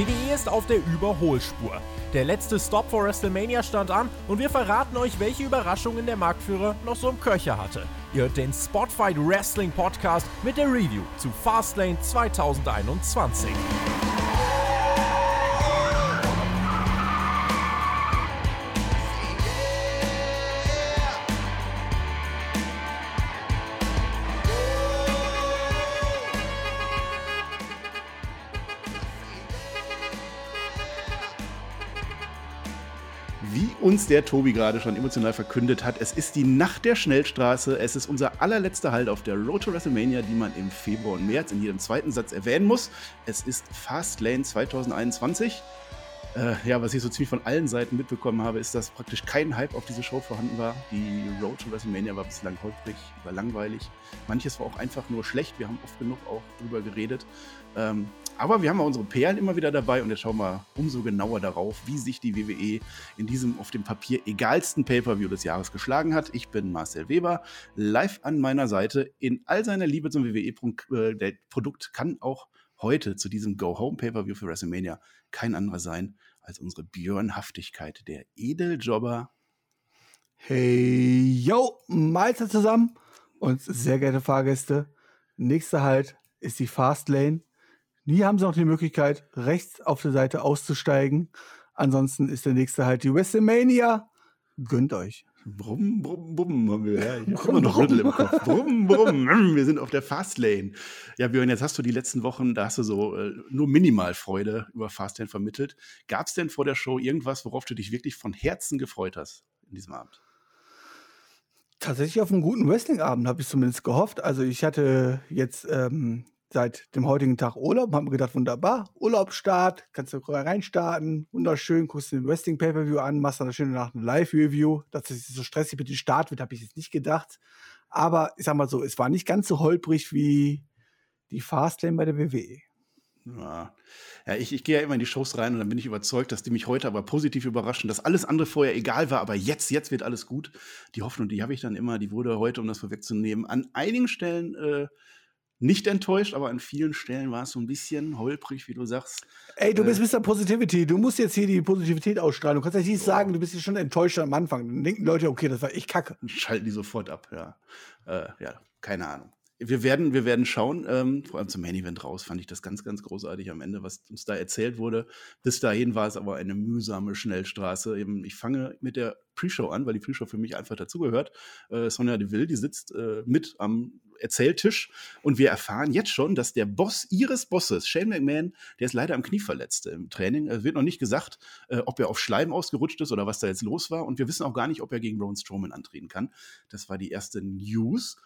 WWE ist auf der Überholspur. Der letzte Stop for WrestleMania stand an und wir verraten euch, welche Überraschungen der Marktführer noch so im Köcher hatte. Ihr hört den Spotfight Wrestling Podcast mit der Review zu Fastlane 2021. uns der Tobi gerade schon emotional verkündet hat. Es ist die Nacht der Schnellstraße. Es ist unser allerletzter Halt auf der Road to WrestleMania, die man im Februar und März in jedem zweiten Satz erwähnen muss. Es ist Fastlane 2021. Äh, ja, was ich so ziemlich von allen Seiten mitbekommen habe, ist, dass praktisch kein Hype auf diese Show vorhanden war. Die Road to WrestleMania war bislang holprig, war langweilig. Manches war auch einfach nur schlecht. Wir haben oft genug auch drüber geredet. Ähm, aber wir haben auch unsere Perlen immer wieder dabei und jetzt schauen wir umso genauer darauf, wie sich die WWE in diesem auf dem Papier egalsten Pay-Per-View des Jahres geschlagen hat. Ich bin Marcel Weber, live an meiner Seite in all seiner Liebe zum WWE-Produkt äh, kann auch heute zu diesem Go-Home-Pay-Per-View für WrestleMania kein anderer sein als unsere Björnhaftigkeit, der Edeljobber. Hey, yo, Meister zusammen und sehr geehrte Fahrgäste. Nächster Halt ist die Fastlane. Nie haben sie noch die Möglichkeit, rechts auf der Seite auszusteigen. Ansonsten ist der nächste halt die WrestleMania. Gönnt euch. Brumm, brumm, brumm haben wir. Ja, ich habe immer noch Rüttel im Kopf. Brumm, brumm. Wir sind auf der Fastlane. Ja, Björn, jetzt hast du die letzten Wochen, da hast du so äh, nur minimal Freude über Fastlane vermittelt. Gab es denn vor der Show irgendwas, worauf du dich wirklich von Herzen gefreut hast in diesem Abend? Tatsächlich auf einen guten Wrestling-Abend habe ich zumindest gehofft. Also ich hatte jetzt ähm, seit dem heutigen Tag Urlaub, haben wir gedacht, wunderbar, Urlaubsstart, kannst du reinstarten, wunderschön, guckst den Wrestling Pay-Per-View an, machst dann schön nach eine Live-Review. Dass es so stressig mit dem Start wird, habe ich jetzt nicht gedacht. Aber ich sag mal so, es war nicht ganz so holprig wie die Fastlane bei der WWE. Ja, ja ich, ich gehe ja immer in die Shows rein und dann bin ich überzeugt, dass die mich heute aber positiv überraschen, dass alles andere vorher egal war, aber jetzt, jetzt wird alles gut. Die Hoffnung, die habe ich dann immer, die wurde heute, um das vorwegzunehmen, an einigen Stellen äh, nicht enttäuscht, aber an vielen Stellen war es so ein bisschen holprig, wie du sagst. Ey, du bist äh, Mr. Positivity. Du musst jetzt hier die Positivität ausstrahlen. Du kannst ja nicht sagen, du bist hier schon enttäuscht am Anfang. Dann denken Leute, okay, das war echt kacke. Schalten die sofort ab, ja. Äh, ja, keine Ahnung. Wir werden, wir werden schauen. Ähm, vor allem zum Main Event raus fand ich das ganz, ganz großartig am Ende, was uns da erzählt wurde. Bis dahin war es aber eine mühsame Schnellstraße. Eben, ich fange mit der Pre-Show an, weil die Pre-Show für mich einfach dazugehört. Äh, Sonja Deville, die sitzt äh, mit am Erzähltisch und wir erfahren jetzt schon, dass der Boss ihres Bosses, Shane McMahon, der ist leider am Knie verletzt im Training. Es wird noch nicht gesagt, äh, ob er auf Schleim ausgerutscht ist oder was da jetzt los war und wir wissen auch gar nicht, ob er gegen Braun Strowman antreten kann. Das war die erste News.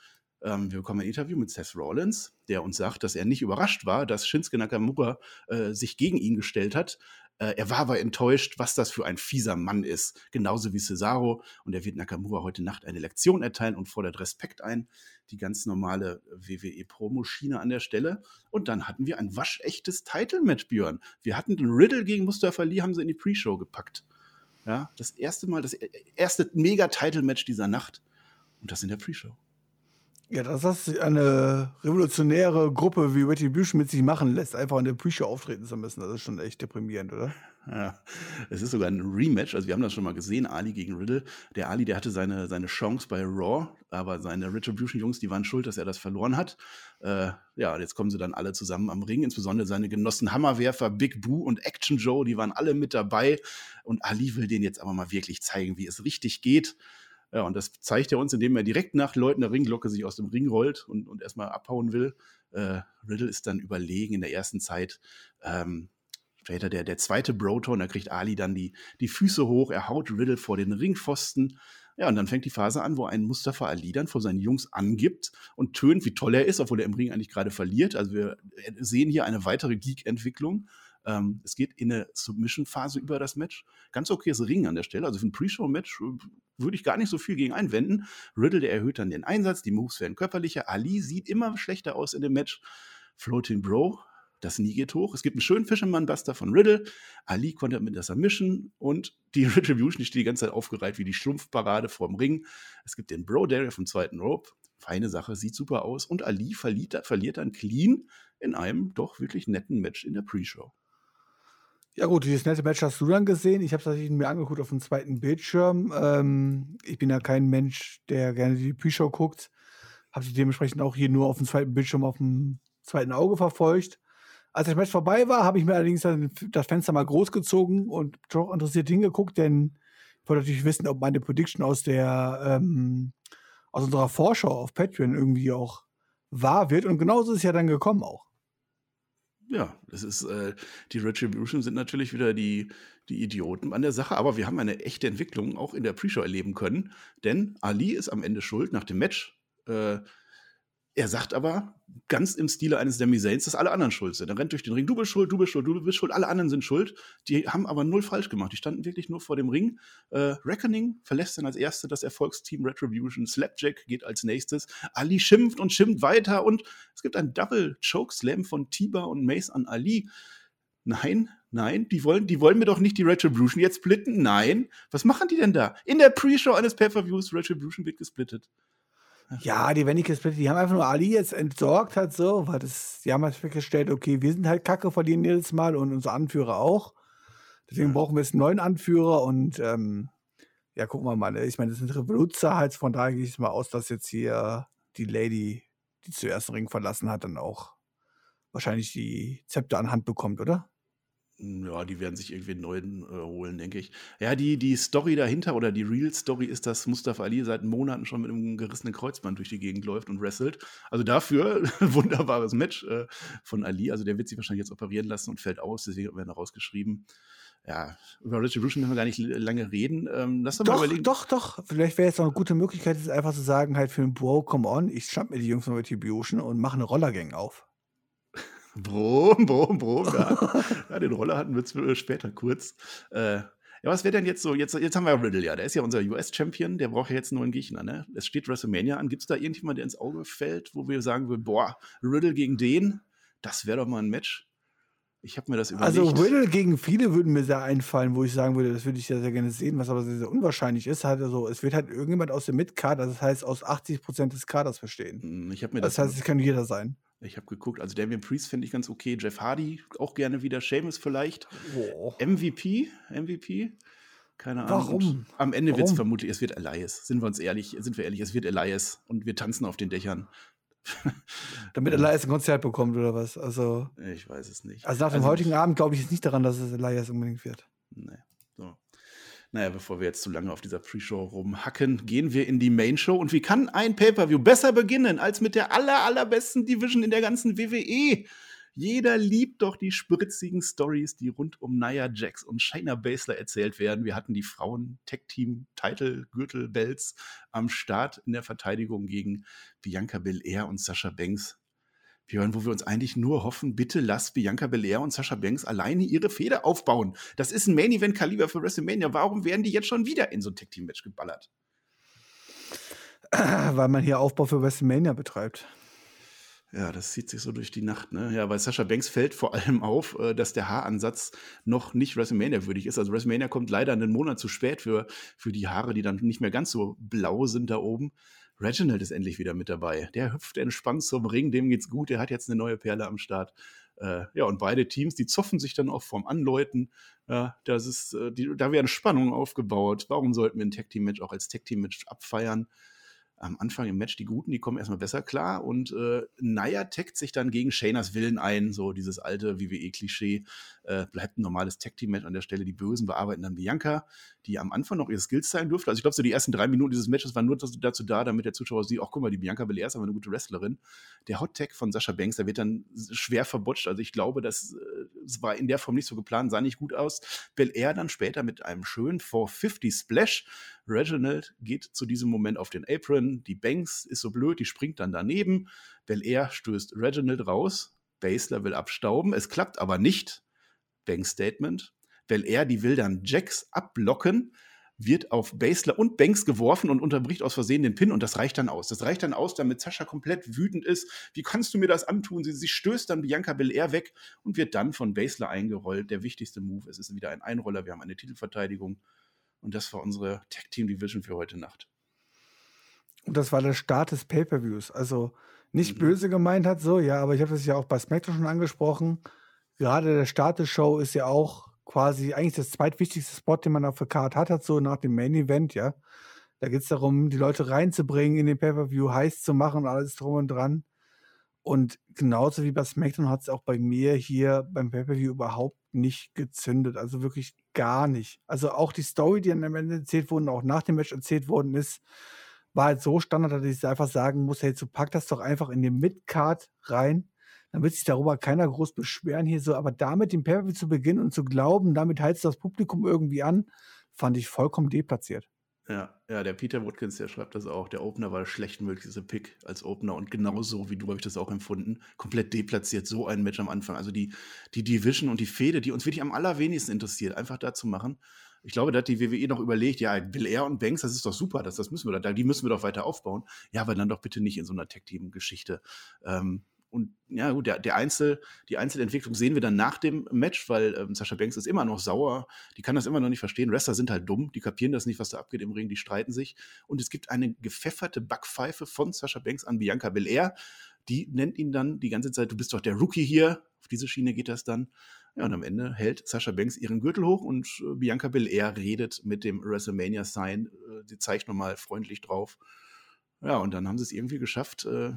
Ähm, wir bekommen ein Interview mit Seth Rollins, der uns sagt, dass er nicht überrascht war, dass Shinsuke Nakamura äh, sich gegen ihn gestellt hat. Äh, er war aber enttäuscht, was das für ein fieser Mann ist, genauso wie Cesaro. Und er wird Nakamura heute Nacht eine Lektion erteilen und fordert Respekt ein. Die ganz normale WWE-Promo-Schiene an der Stelle. Und dann hatten wir ein waschechtes Title-Match, Björn. Wir hatten den Riddle gegen Mustafa Lee, haben sie in die Pre-Show gepackt. Ja, das erste Mal, das e-, erste Mega-Title-Match dieser Nacht. Und das in der Pre-Show. Ja, dass das eine revolutionäre Gruppe wie Retribution mit sich machen lässt, einfach in der Pre-Show auftreten zu müssen, das ist schon echt deprimierend, oder? Ja, es ist sogar ein Rematch. Also wir haben das schon mal gesehen, Ali gegen Riddle. Der Ali, der hatte seine, seine Chance bei Raw, aber seine Retribution-Jungs, die waren schuld, dass er das verloren hat. Äh, ja, jetzt kommen sie dann alle zusammen am Ring, insbesondere seine Genossen Hammerwerfer, Big Boo und Action Joe, die waren alle mit dabei. Und Ali will denen jetzt aber mal wirklich zeigen, wie es richtig geht. Ja, und das zeigt er uns, indem er direkt nach Leuten der Ringglocke sich aus dem Ring rollt und, und erstmal abhauen will. Äh, Riddle ist dann überlegen in der ersten Zeit. Ähm, später der, der zweite Broton, da kriegt Ali dann die, die Füße hoch, er haut Riddle vor den Ringpfosten. Ja, und dann fängt die Phase an, wo ein Mustafa Ali dann vor seinen Jungs angibt und tönt, wie toll er ist, obwohl er im Ring eigentlich gerade verliert. Also wir sehen hier eine weitere Geek-Entwicklung. Ähm, es geht in eine Submission-Phase über das Match. Ganz okayes Ring an der Stelle. Also für ein Pre-Show-Match äh, würde ich gar nicht so viel gegen einwenden. Riddle, der erhöht dann den Einsatz, die Moves werden körperlicher. Ali sieht immer schlechter aus in dem Match. Floating Bro, das Nie geht hoch. Es gibt einen schönen Fisherman-Buster von Riddle. Ali konnte mit der Submission und die Retribution, steht die ganze Zeit aufgereiht wie die Schlumpfparade vorm Ring. Es gibt den Bro Derrick vom zweiten Rope. Feine Sache, sieht super aus. Und Ali verliert, verliert dann clean in einem doch wirklich netten Match in der Pre-Show. Ja gut, dieses nette Match hast du dann gesehen. Ich habe es tatsächlich mir angeguckt auf dem zweiten Bildschirm. Ähm, ich bin ja kein Mensch, der gerne die Pre-Show guckt. Habe sie dementsprechend auch hier nur auf dem zweiten Bildschirm auf dem zweiten Auge verfolgt. Als das Match vorbei war, habe ich mir allerdings dann das Fenster mal groß gezogen und doch interessiert hingeguckt, denn ich wollte natürlich wissen, ob meine Prediction aus der ähm, aus unserer Vorschau auf Patreon irgendwie auch wahr wird. Und genauso ist es ja dann gekommen auch. Ja, das ist, äh, die Retribution sind natürlich wieder die, die Idioten an der Sache, aber wir haben eine echte Entwicklung auch in der Pre-Show erleben können, denn Ali ist am Ende schuld nach dem Match. Äh, er sagt aber ganz im Stile eines Demi Zanes, dass alle anderen schuld sind. Er rennt durch den Ring, du bist schuld, du bist schuld, du bist schuld, alle anderen sind schuld. Die haben aber null falsch gemacht. Die standen wirklich nur vor dem Ring. Äh, Reckoning verlässt dann als Erste das Erfolgsteam Retribution. Slapjack geht als nächstes. Ali schimpft und schimpft weiter und es gibt einen Double Choke Slam von Tiba und Mace an Ali. Nein, nein, die wollen, die wollen mir doch nicht die Retribution jetzt splitten. Nein. Was machen die denn da? In der Pre-Show eines Pay-Per-Views, Retribution wird gesplittet. Ja, die wenn ich gesplittet, die haben einfach nur Ali jetzt entsorgt halt so, weil das, die haben halt festgestellt, okay, wir sind halt kacke, verlieren jedes Mal und unser Anführer auch. Deswegen ja. brauchen wir jetzt einen neuen Anführer und ähm, ja, gucken wir mal. Ne? Ich meine, das sind Revoluzer halt, von daher gehe ich mal aus, dass jetzt hier die Lady, die zuerst den Ring verlassen hat, dann auch wahrscheinlich die Zepter an Hand bekommt, oder? Ja, die werden sich irgendwie einen neuen äh, holen, denke ich. Ja, die, die Story dahinter oder die Real-Story ist, dass Mustafa Ali seit Monaten schon mit einem gerissenen Kreuzband durch die Gegend läuft und wrestelt. Also dafür ein wunderbares Match äh, von Ali. Also der wird sich wahrscheinlich jetzt operieren lassen und fällt aus, deswegen werden er rausgeschrieben. Ja, über Retribution müssen wir gar nicht lange reden. Ähm, lass doch, mal überlegen. Doch, doch. Vielleicht wäre jetzt noch eine gute Möglichkeit, ist einfach zu sagen, halt für den Bro, come on, ich schnapp mir die Jungs von Retribution und mache eine Rollergang auf. Brom, Brom, Brom. Ja. ja, den Roller hatten wir später kurz. Äh, ja, was wäre denn jetzt so? Jetzt, jetzt haben wir Riddle, ja. Der ist ja unser US-Champion. Der braucht ja jetzt nur einen Gegner, ne? Es steht WrestleMania an. Gibt es da irgendjemand, der ins Auge fällt, wo wir sagen würden, boah, Riddle gegen den? Das wäre doch mal ein Match. Ich habe mir das überlegt. Also Riddle gegen viele würden mir sehr einfallen, wo ich sagen würde, das würde ich ja sehr gerne sehen, was aber sehr, sehr unwahrscheinlich ist. Halt also, es wird halt irgendjemand aus dem Mid-Card, also das heißt aus 80% des Kaders verstehen. Hm, ich mir das, das heißt, es kann jeder sein. Ich habe geguckt, also Damien Priest finde ich ganz okay. Jeff Hardy auch gerne wieder. Seamus vielleicht. Oh. MVP, MVP. Keine Ahnung. Warum? Und am Ende wird es vermutlich, es wird Elias. Sind wir uns ehrlich, sind wir ehrlich, es wird Elias und wir tanzen auf den Dächern. Damit Elias ein Konzert bekommt oder was? Also. Ich weiß es nicht. Also nach dem also, heutigen Abend glaube ich jetzt nicht daran, dass es Elias unbedingt wird. Nee. So. Naja, bevor wir jetzt zu lange auf dieser Pre-Show rumhacken, gehen wir in die Main-Show. Und wie kann ein Pay-Per-View besser beginnen als mit der aller, allerbesten Division in der ganzen WWE? Jeder liebt doch die spritzigen Stories, die rund um Nia Jax und Shayna Baszler erzählt werden. Wir hatten die Frauen-Tech-Team-Title-Gürtel-Belts am Start in der Verteidigung gegen Bianca Belair und Sasha Banks. Björn, wo wir uns eigentlich nur hoffen, bitte lass Bianca Belair und Sasha Banks alleine ihre Feder aufbauen. Das ist ein Main-Event-Kaliber für WrestleMania. Warum werden die jetzt schon wieder in so ein Tag-Team-Match geballert? Weil man hier Aufbau für WrestleMania betreibt. Ja, das zieht sich so durch die Nacht, ne? Ja, weil Sasha Banks fällt vor allem auf, äh, dass der Haaransatz noch nicht WrestleMania würdig ist. Also WrestleMania kommt leider einen Monat zu spät für, für die Haare, die dann nicht mehr ganz so blau sind da oben. Reginald ist endlich wieder mit dabei. Der hüpft entspannt zum Ring, dem geht's gut, der hat jetzt eine neue Perle am Start. Äh, ja, und beide Teams, die zoffen sich dann auch vom Anläuten. Äh, das ist, äh, die, da werden Spannungen aufgebaut. Warum sollten wir ein Tag-Team-Match auch als Tag-Team-Match abfeiern? Am Anfang im Match die Guten, die kommen erstmal besser klar und äh, Naya taggt sich dann gegen Shanas Willen ein, so dieses alte WWE-Klischee, äh, bleibt ein normales Tag-Team-Match an der Stelle, die Bösen bearbeiten dann Bianca, die am Anfang noch ihre Skills zeigen durfte, also ich glaube so die ersten drei Minuten dieses Matches waren nur dazu da, damit der Zuschauer sieht, ach guck mal, die Bianca Belair ist aber eine gute Wrestlerin. Der Hot-Tag von Sascha Banks, der wird dann schwer verbotscht, also ich glaube, das, das äh, war in der Form nicht so geplant, sah nicht gut aus. Belair dann später mit einem schönen 450 Splash, Reginald geht zu diesem Moment auf den Apron. Die Banks ist so blöd, die springt dann daneben. Belair stößt Reginald raus. Basler will abstauben. Es klappt aber nicht. Banks Statement. Belair, die will dann Jax abblocken, wird auf Basler und Banks geworfen und unterbricht aus Versehen den Pin und das reicht dann aus. Das reicht dann aus, damit Sascha komplett wütend ist. Wie kannst du mir das antun? Sie, sie stößt dann Bianca Belair weg und wird dann von Basler eingerollt. Der wichtigste Move. Es ist wieder ein Einroller. Wir haben eine Titelverteidigung. Und das war unsere Tag Team Division für heute Nacht. Und das war der Start des Pay-Per-Views. Also nicht mhm. böse gemeint hat so, ja, aber ich habe das ja auch bei SmackDown schon angesprochen. Gerade der Start der Show ist ja auch quasi eigentlich das zweitwichtigste Spot, den man auf der Card hat, hat so nach dem Main Event, ja. Da geht es darum, die Leute reinzubringen, in den Pay-Per-View heiß zu machen und alles drum und dran. Und genauso wie bei SmackDown hat es auch bei mir hier beim Pay-Per-View überhaupt nicht gezündet. Also wirklich gar nicht. Also auch die Story, die am Ende erzählt wurde, auch nach dem Match erzählt worden ist, war halt so Standard, dass ich einfach sagen muss, hey, so pack das doch einfach in den Mid-Card rein. Dann wird sich darüber keiner groß beschweren hier so. Aber damit den pay zu beginnen und zu glauben, damit heizt das Publikum irgendwie an, fand ich vollkommen deplatziert. Ja, ja, der Peter Woodkins, der schreibt das auch. Der Opener war der schlechtmöglichste Pick als Opener und genauso wie du habe ich das auch empfunden. Komplett deplatziert, so ein Match am Anfang. Also die, die Division und die Fehde, die uns wirklich am allerwenigsten interessiert, einfach da zu machen. Ich glaube, da hat die WWE noch überlegt, ja, Bill Air und Banks, das ist doch super, das, das müssen wir da, die müssen wir doch weiter aufbauen. Ja, aber dann doch bitte nicht in so einer Tag-Team-Geschichte. Ähm, und ja, gut, der, der Einzel, die Einzelentwicklung sehen wir dann nach dem Match, weil ähm, Sascha Banks ist immer noch sauer. Die kann das immer noch nicht verstehen. Wrestler sind halt dumm, die kapieren das nicht, was da abgeht im Ring, die streiten sich. Und es gibt eine gepfefferte Backpfeife von Sascha Banks an Bianca Belair. Die nennt ihn dann die ganze Zeit, du bist doch der Rookie hier. Auf diese Schiene geht das dann. Ja, und am Ende hält Sascha Banks ihren Gürtel hoch und äh, Bianca Belair redet mit dem WrestleMania-Sign. Äh, sie zeigt nochmal freundlich drauf. Ja, und dann haben sie es irgendwie geschafft, äh,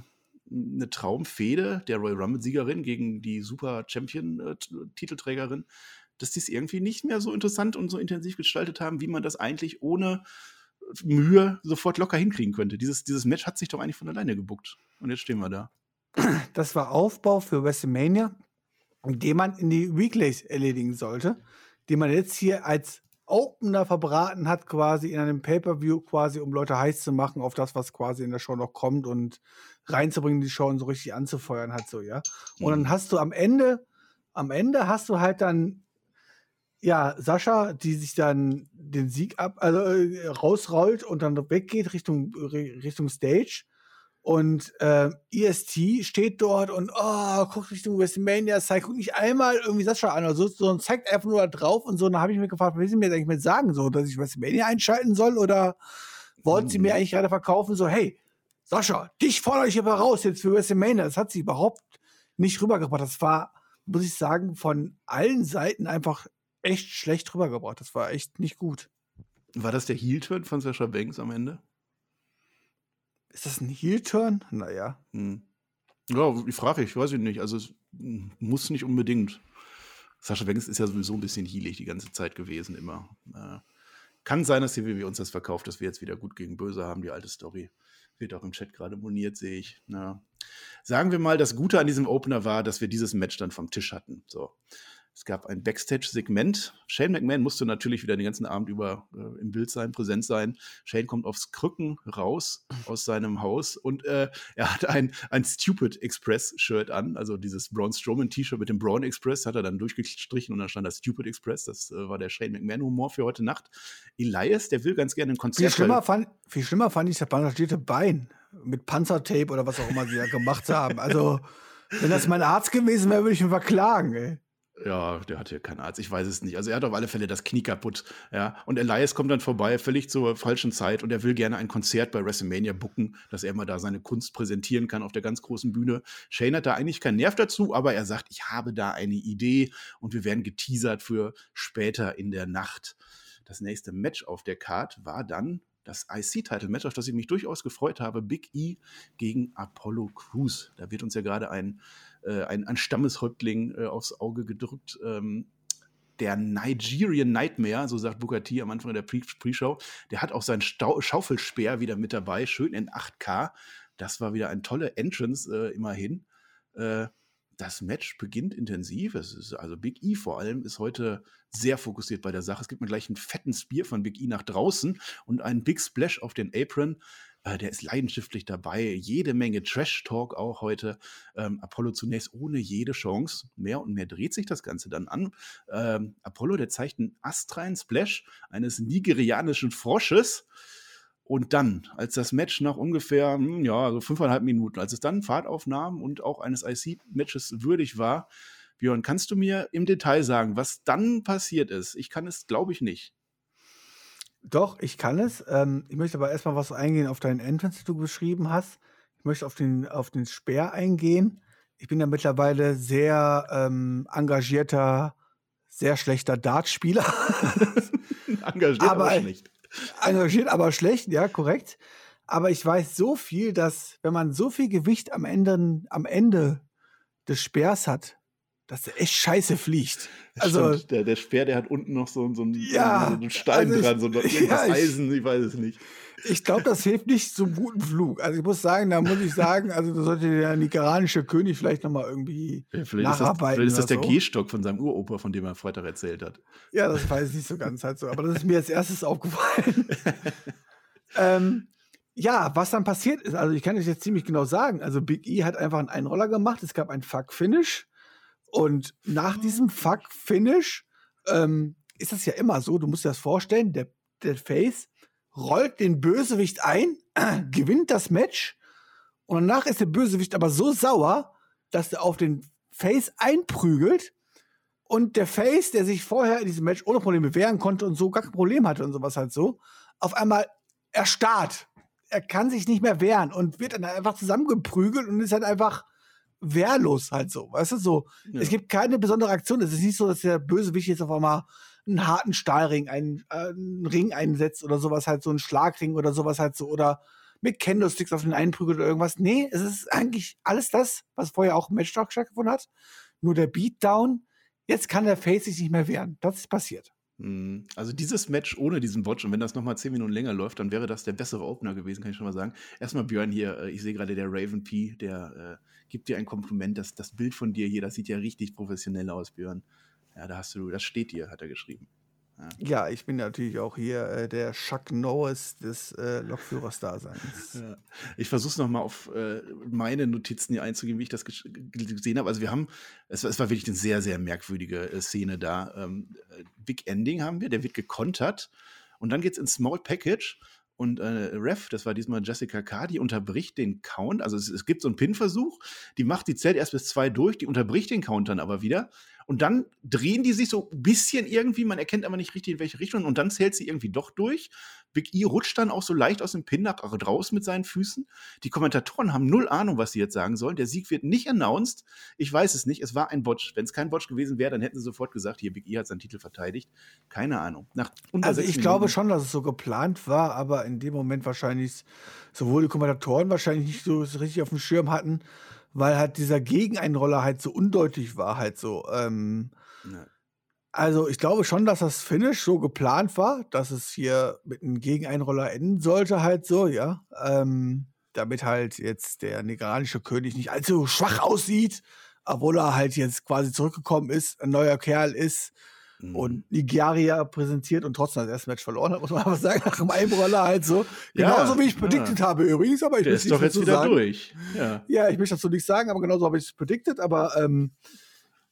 eine Traumfehde der Royal Rumble-Siegerin gegen die Super Champion-Titelträgerin, dass die es irgendwie nicht mehr so interessant und so intensiv gestaltet haben, wie man das eigentlich ohne Mühe sofort locker hinkriegen könnte. Dieses, dieses Match hat sich doch eigentlich von alleine gebuckt. Und jetzt stehen wir da. Das war Aufbau für WrestleMania, den man in die Weeklies erledigen sollte, den man jetzt hier als Opener verbraten hat, quasi in einem Pay-Per-View, quasi, um Leute heiß zu machen auf das, was quasi in der Show noch kommt und reinzubringen, die Show und so richtig anzufeuern hat, so, ja. Und dann mhm. hast du am Ende, am Ende hast du halt dann, ja, Sascha, die sich dann den Sieg ab, also äh, rausrollt und dann weggeht Richtung, Richtung Stage und äh, EST steht dort und oh, guckt Richtung WrestleMania, zeigt, guckt nicht einmal irgendwie Sascha an oder so, sondern zeigt einfach nur da drauf und so. Und dann habe ich mir gefragt, was sie mir eigentlich mit sagen, so, dass ich WrestleMania einschalten soll oder wollten sie mir eigentlich gerade verkaufen, so, hey, Sascha, dich fordere ich aber raus jetzt für WrestleMania. Das hat sie überhaupt nicht rübergebracht. Das war, muss ich sagen, von allen Seiten einfach echt schlecht rübergebracht. Das war echt nicht gut. War das der Heel-Turn von Sascha Banks am Ende? Ist das ein Heel-Turn? Naja. Hm. Ja, die Frage ich, weiß ich nicht. Also es muss nicht unbedingt. Sascha Banks ist ja sowieso ein bisschen heelig die ganze Zeit gewesen, immer. Äh, kann sein, dass die WWE uns das verkauft, dass wir jetzt wieder gut gegen böse haben, die alte Story. Wird auch im Chat gerade moniert, sehe ich. Ja. Sagen wir mal, das Gute an diesem Opener war, dass wir dieses Match dann vom Tisch hatten. So. Es gab ein Backstage-Segment. Shane McMahon musste natürlich wieder den ganzen Abend über äh, im Bild sein, präsent sein. Shane kommt aufs Krücken raus aus seinem Haus und äh, er hat ein, ein Stupid Express-Shirt an, also dieses Braun Strowman-T-Shirt mit dem Braun Express hat er dann durchgestrichen und dann stand da Stupid Express. Das äh, war der Shane McMahon-Humor für heute Nacht. Elias, der will ganz gerne ein Konzert. Viel schlimmer, fand, viel schlimmer fand ich das bandagierte Bein mit Panzertape oder was auch immer sie da gemacht haben. Also, wenn das mein Arzt gewesen wäre, würde ich ihn verklagen, ey. Ja, der hatte keinen Arzt, ich weiß es nicht. Also er hat auf alle Fälle das Knie kaputt, ja. Und Elias kommt dann vorbei, völlig zur falschen Zeit und er will gerne ein Konzert bei WrestleMania booken, dass er mal da seine Kunst präsentieren kann auf der ganz großen Bühne. Shane hat da eigentlich keinen Nerv dazu, aber er sagt, ich habe da eine Idee und wir werden geteasert für später in der Nacht. Das nächste Match auf der Card war dann das IC-Title-Match, auf das ich mich durchaus gefreut habe, Big E gegen Apollo Crews. Da wird uns ja gerade ein äh, ein, ein Stammeshäuptling äh, aufs Auge gedrückt. Ähm, der Nigerian Nightmare, so sagt Booker T am Anfang der Pre-Show, der hat auch seinen Stau Schaufelspeer wieder mit dabei, schön in 8K. Das war wieder ein tolle Entrance, äh, immerhin. Äh, das Match beginnt intensiv. Ist, also Big E vor allem ist heute sehr fokussiert bei der Sache. Es gibt mir gleich einen fetten Spear von Big E nach draußen und einen Big Splash auf den Apron. Äh, der ist leidenschaftlich dabei. Jede Menge Trash-Talk auch heute. Ähm, Apollo zunächst ohne jede Chance. Mehr und mehr dreht sich das Ganze dann an. Ähm, Apollo, der zeigt einen astreinen Splash eines nigerianischen Frosches. Und dann, als das Match nach ungefähr, hm, ja, so fünfeinhalb Minuten, als es dann Fahrt aufnahm und auch eines IC-Matches würdig war, Björn, kannst du mir im Detail sagen, was dann passiert ist? Ich kann es, glaube ich, nicht. Doch, ich kann es. Ähm, ich möchte aber erstmal was eingehen auf deinen Entrance, die du beschrieben hast. Ich möchte auf den, auf den Speer eingehen. Ich bin ja mittlerweile sehr ähm, engagierter sehr schlechter Dartspieler. Engagiert, aber, aber schlecht. Engagiert, aber schlecht, ja, korrekt. Aber ich weiß so viel, dass wenn man so viel Gewicht am Ende, am Ende des Speers hat, dass der echt scheiße fliegt. Also der, der Speer, der hat unten noch so, so, einen, ja, so einen Stein also dran, so ja, Eisen, ich weiß es nicht. Ich glaube, das hilft nicht zum guten Flug. Also ich muss sagen, da muss ich sagen, also da sollte der nigeranische König vielleicht nochmal irgendwie ja, vielleicht nacharbeiten. Ist das, vielleicht ist das der so. Gehstock von seinem Uropa, von dem er Freitag erzählt hat. Ja, das weiß ich nicht so ganz halt so. Aber das ist mir als erstes aufgefallen. ähm, ja, was dann passiert ist, also ich kann es jetzt ziemlich genau sagen. Also Big E hat einfach einen Einroller gemacht. Es gab ein Fuck-Finish. Und nach diesem Fuck-Finish ähm, ist das ja immer so, du musst dir das vorstellen, der, der Face rollt den Bösewicht ein, äh, gewinnt das Match und danach ist der Bösewicht aber so sauer, dass er auf den Face einprügelt und der Face, der sich vorher in diesem Match ohne Probleme wehren konnte und so gar kein Problem hatte und sowas halt so, auf einmal erstarrt. Er kann sich nicht mehr wehren und wird dann einfach zusammengeprügelt und ist halt einfach wehrlos halt so. Weißt du, so. Ja. Es gibt keine besondere Aktion. Es ist nicht so, dass der Bösewicht jetzt auf einmal einen harten Stahlring, einen, äh, einen Ring einsetzt oder sowas halt, so einen Schlagring oder sowas halt so, oder mit Candlesticks auf den einprügelt oder irgendwas. Nee, es ist eigentlich alles das, was vorher auch im Matchtalk stattgefunden hat. Nur der Beatdown. Jetzt kann der Face sich nicht mehr wehren. Das ist passiert. Mhm. Also dieses Match ohne diesen Watch und wenn das nochmal zehn Minuten länger läuft, dann wäre das der bessere Opener gewesen, kann ich schon mal sagen. Erstmal Björn hier, äh, ich sehe gerade der Raven P, der äh, gibt dir ein Kompliment. Das, das Bild von dir hier, das sieht ja richtig professionell aus, Björn. Ja, da hast du, das steht dir, hat er geschrieben. Ja. ja, ich bin natürlich auch hier äh, der Chuck Norris des äh, Lokführers-Daseins. Ja. Ich versuche es nochmal auf äh, meine Notizen hier einzugehen, wie ich das gesehen habe. Also wir haben, es, es, war wirklich eine sehr, sehr merkwürdige äh, Szene da. Ähm, äh, Big Ending haben wir, der wird gekontert und dann geht es ins Small Package und äh, Ref, das war diesmal Jessica K., die unterbricht den Count. Also es, es gibt so einen Pin-Versuch, die macht, die zählt erst bis zwei durch, die unterbricht den Count dann aber wieder. Und dann drehen die sich so ein bisschen irgendwie, man erkennt aber nicht richtig in welche Richtung. Und dann zählt sie irgendwie doch durch. Big E rutscht dann auch so leicht aus dem Pin nach raus mit seinen Füßen. Die Kommentatoren haben null Ahnung, was sie jetzt sagen sollen. Der Sieg wird nicht announced. Ich weiß es nicht. Es war ein Botch. Wenn es kein Botch gewesen wäre, dann hätten sie sofort gesagt, hier, Big E hat seinen Titel verteidigt. Keine Ahnung. Nach also ich glaube schon, dass es so geplant war, aber in dem Moment wahrscheinlich sowohl die Kommentatoren wahrscheinlich nicht so richtig auf dem Schirm hatten, weil halt dieser Gegeneinroller halt so undeutlich war, halt so. Ähm, ja. Also ich glaube schon, dass das Finish so geplant war, dass es hier mit einem Gegeneinroller enden sollte, halt so, ja. Ähm, damit halt jetzt der nigerianische König nicht allzu schwach aussieht, obwohl er halt jetzt quasi zurückgekommen ist, ein neuer Kerl ist mhm. und Nigeria präsentiert und trotzdem das erste Match verloren hat, muss man aber sagen, nach dem Einroller halt so. Ja, genauso wie ich predicted ja. habe übrigens, aber ich Der ist doch jetzt wieder sagen. durch. Ja. ja, ich möchte dazu nicht sagen, aber genauso habe ich es predicted, aber ähm,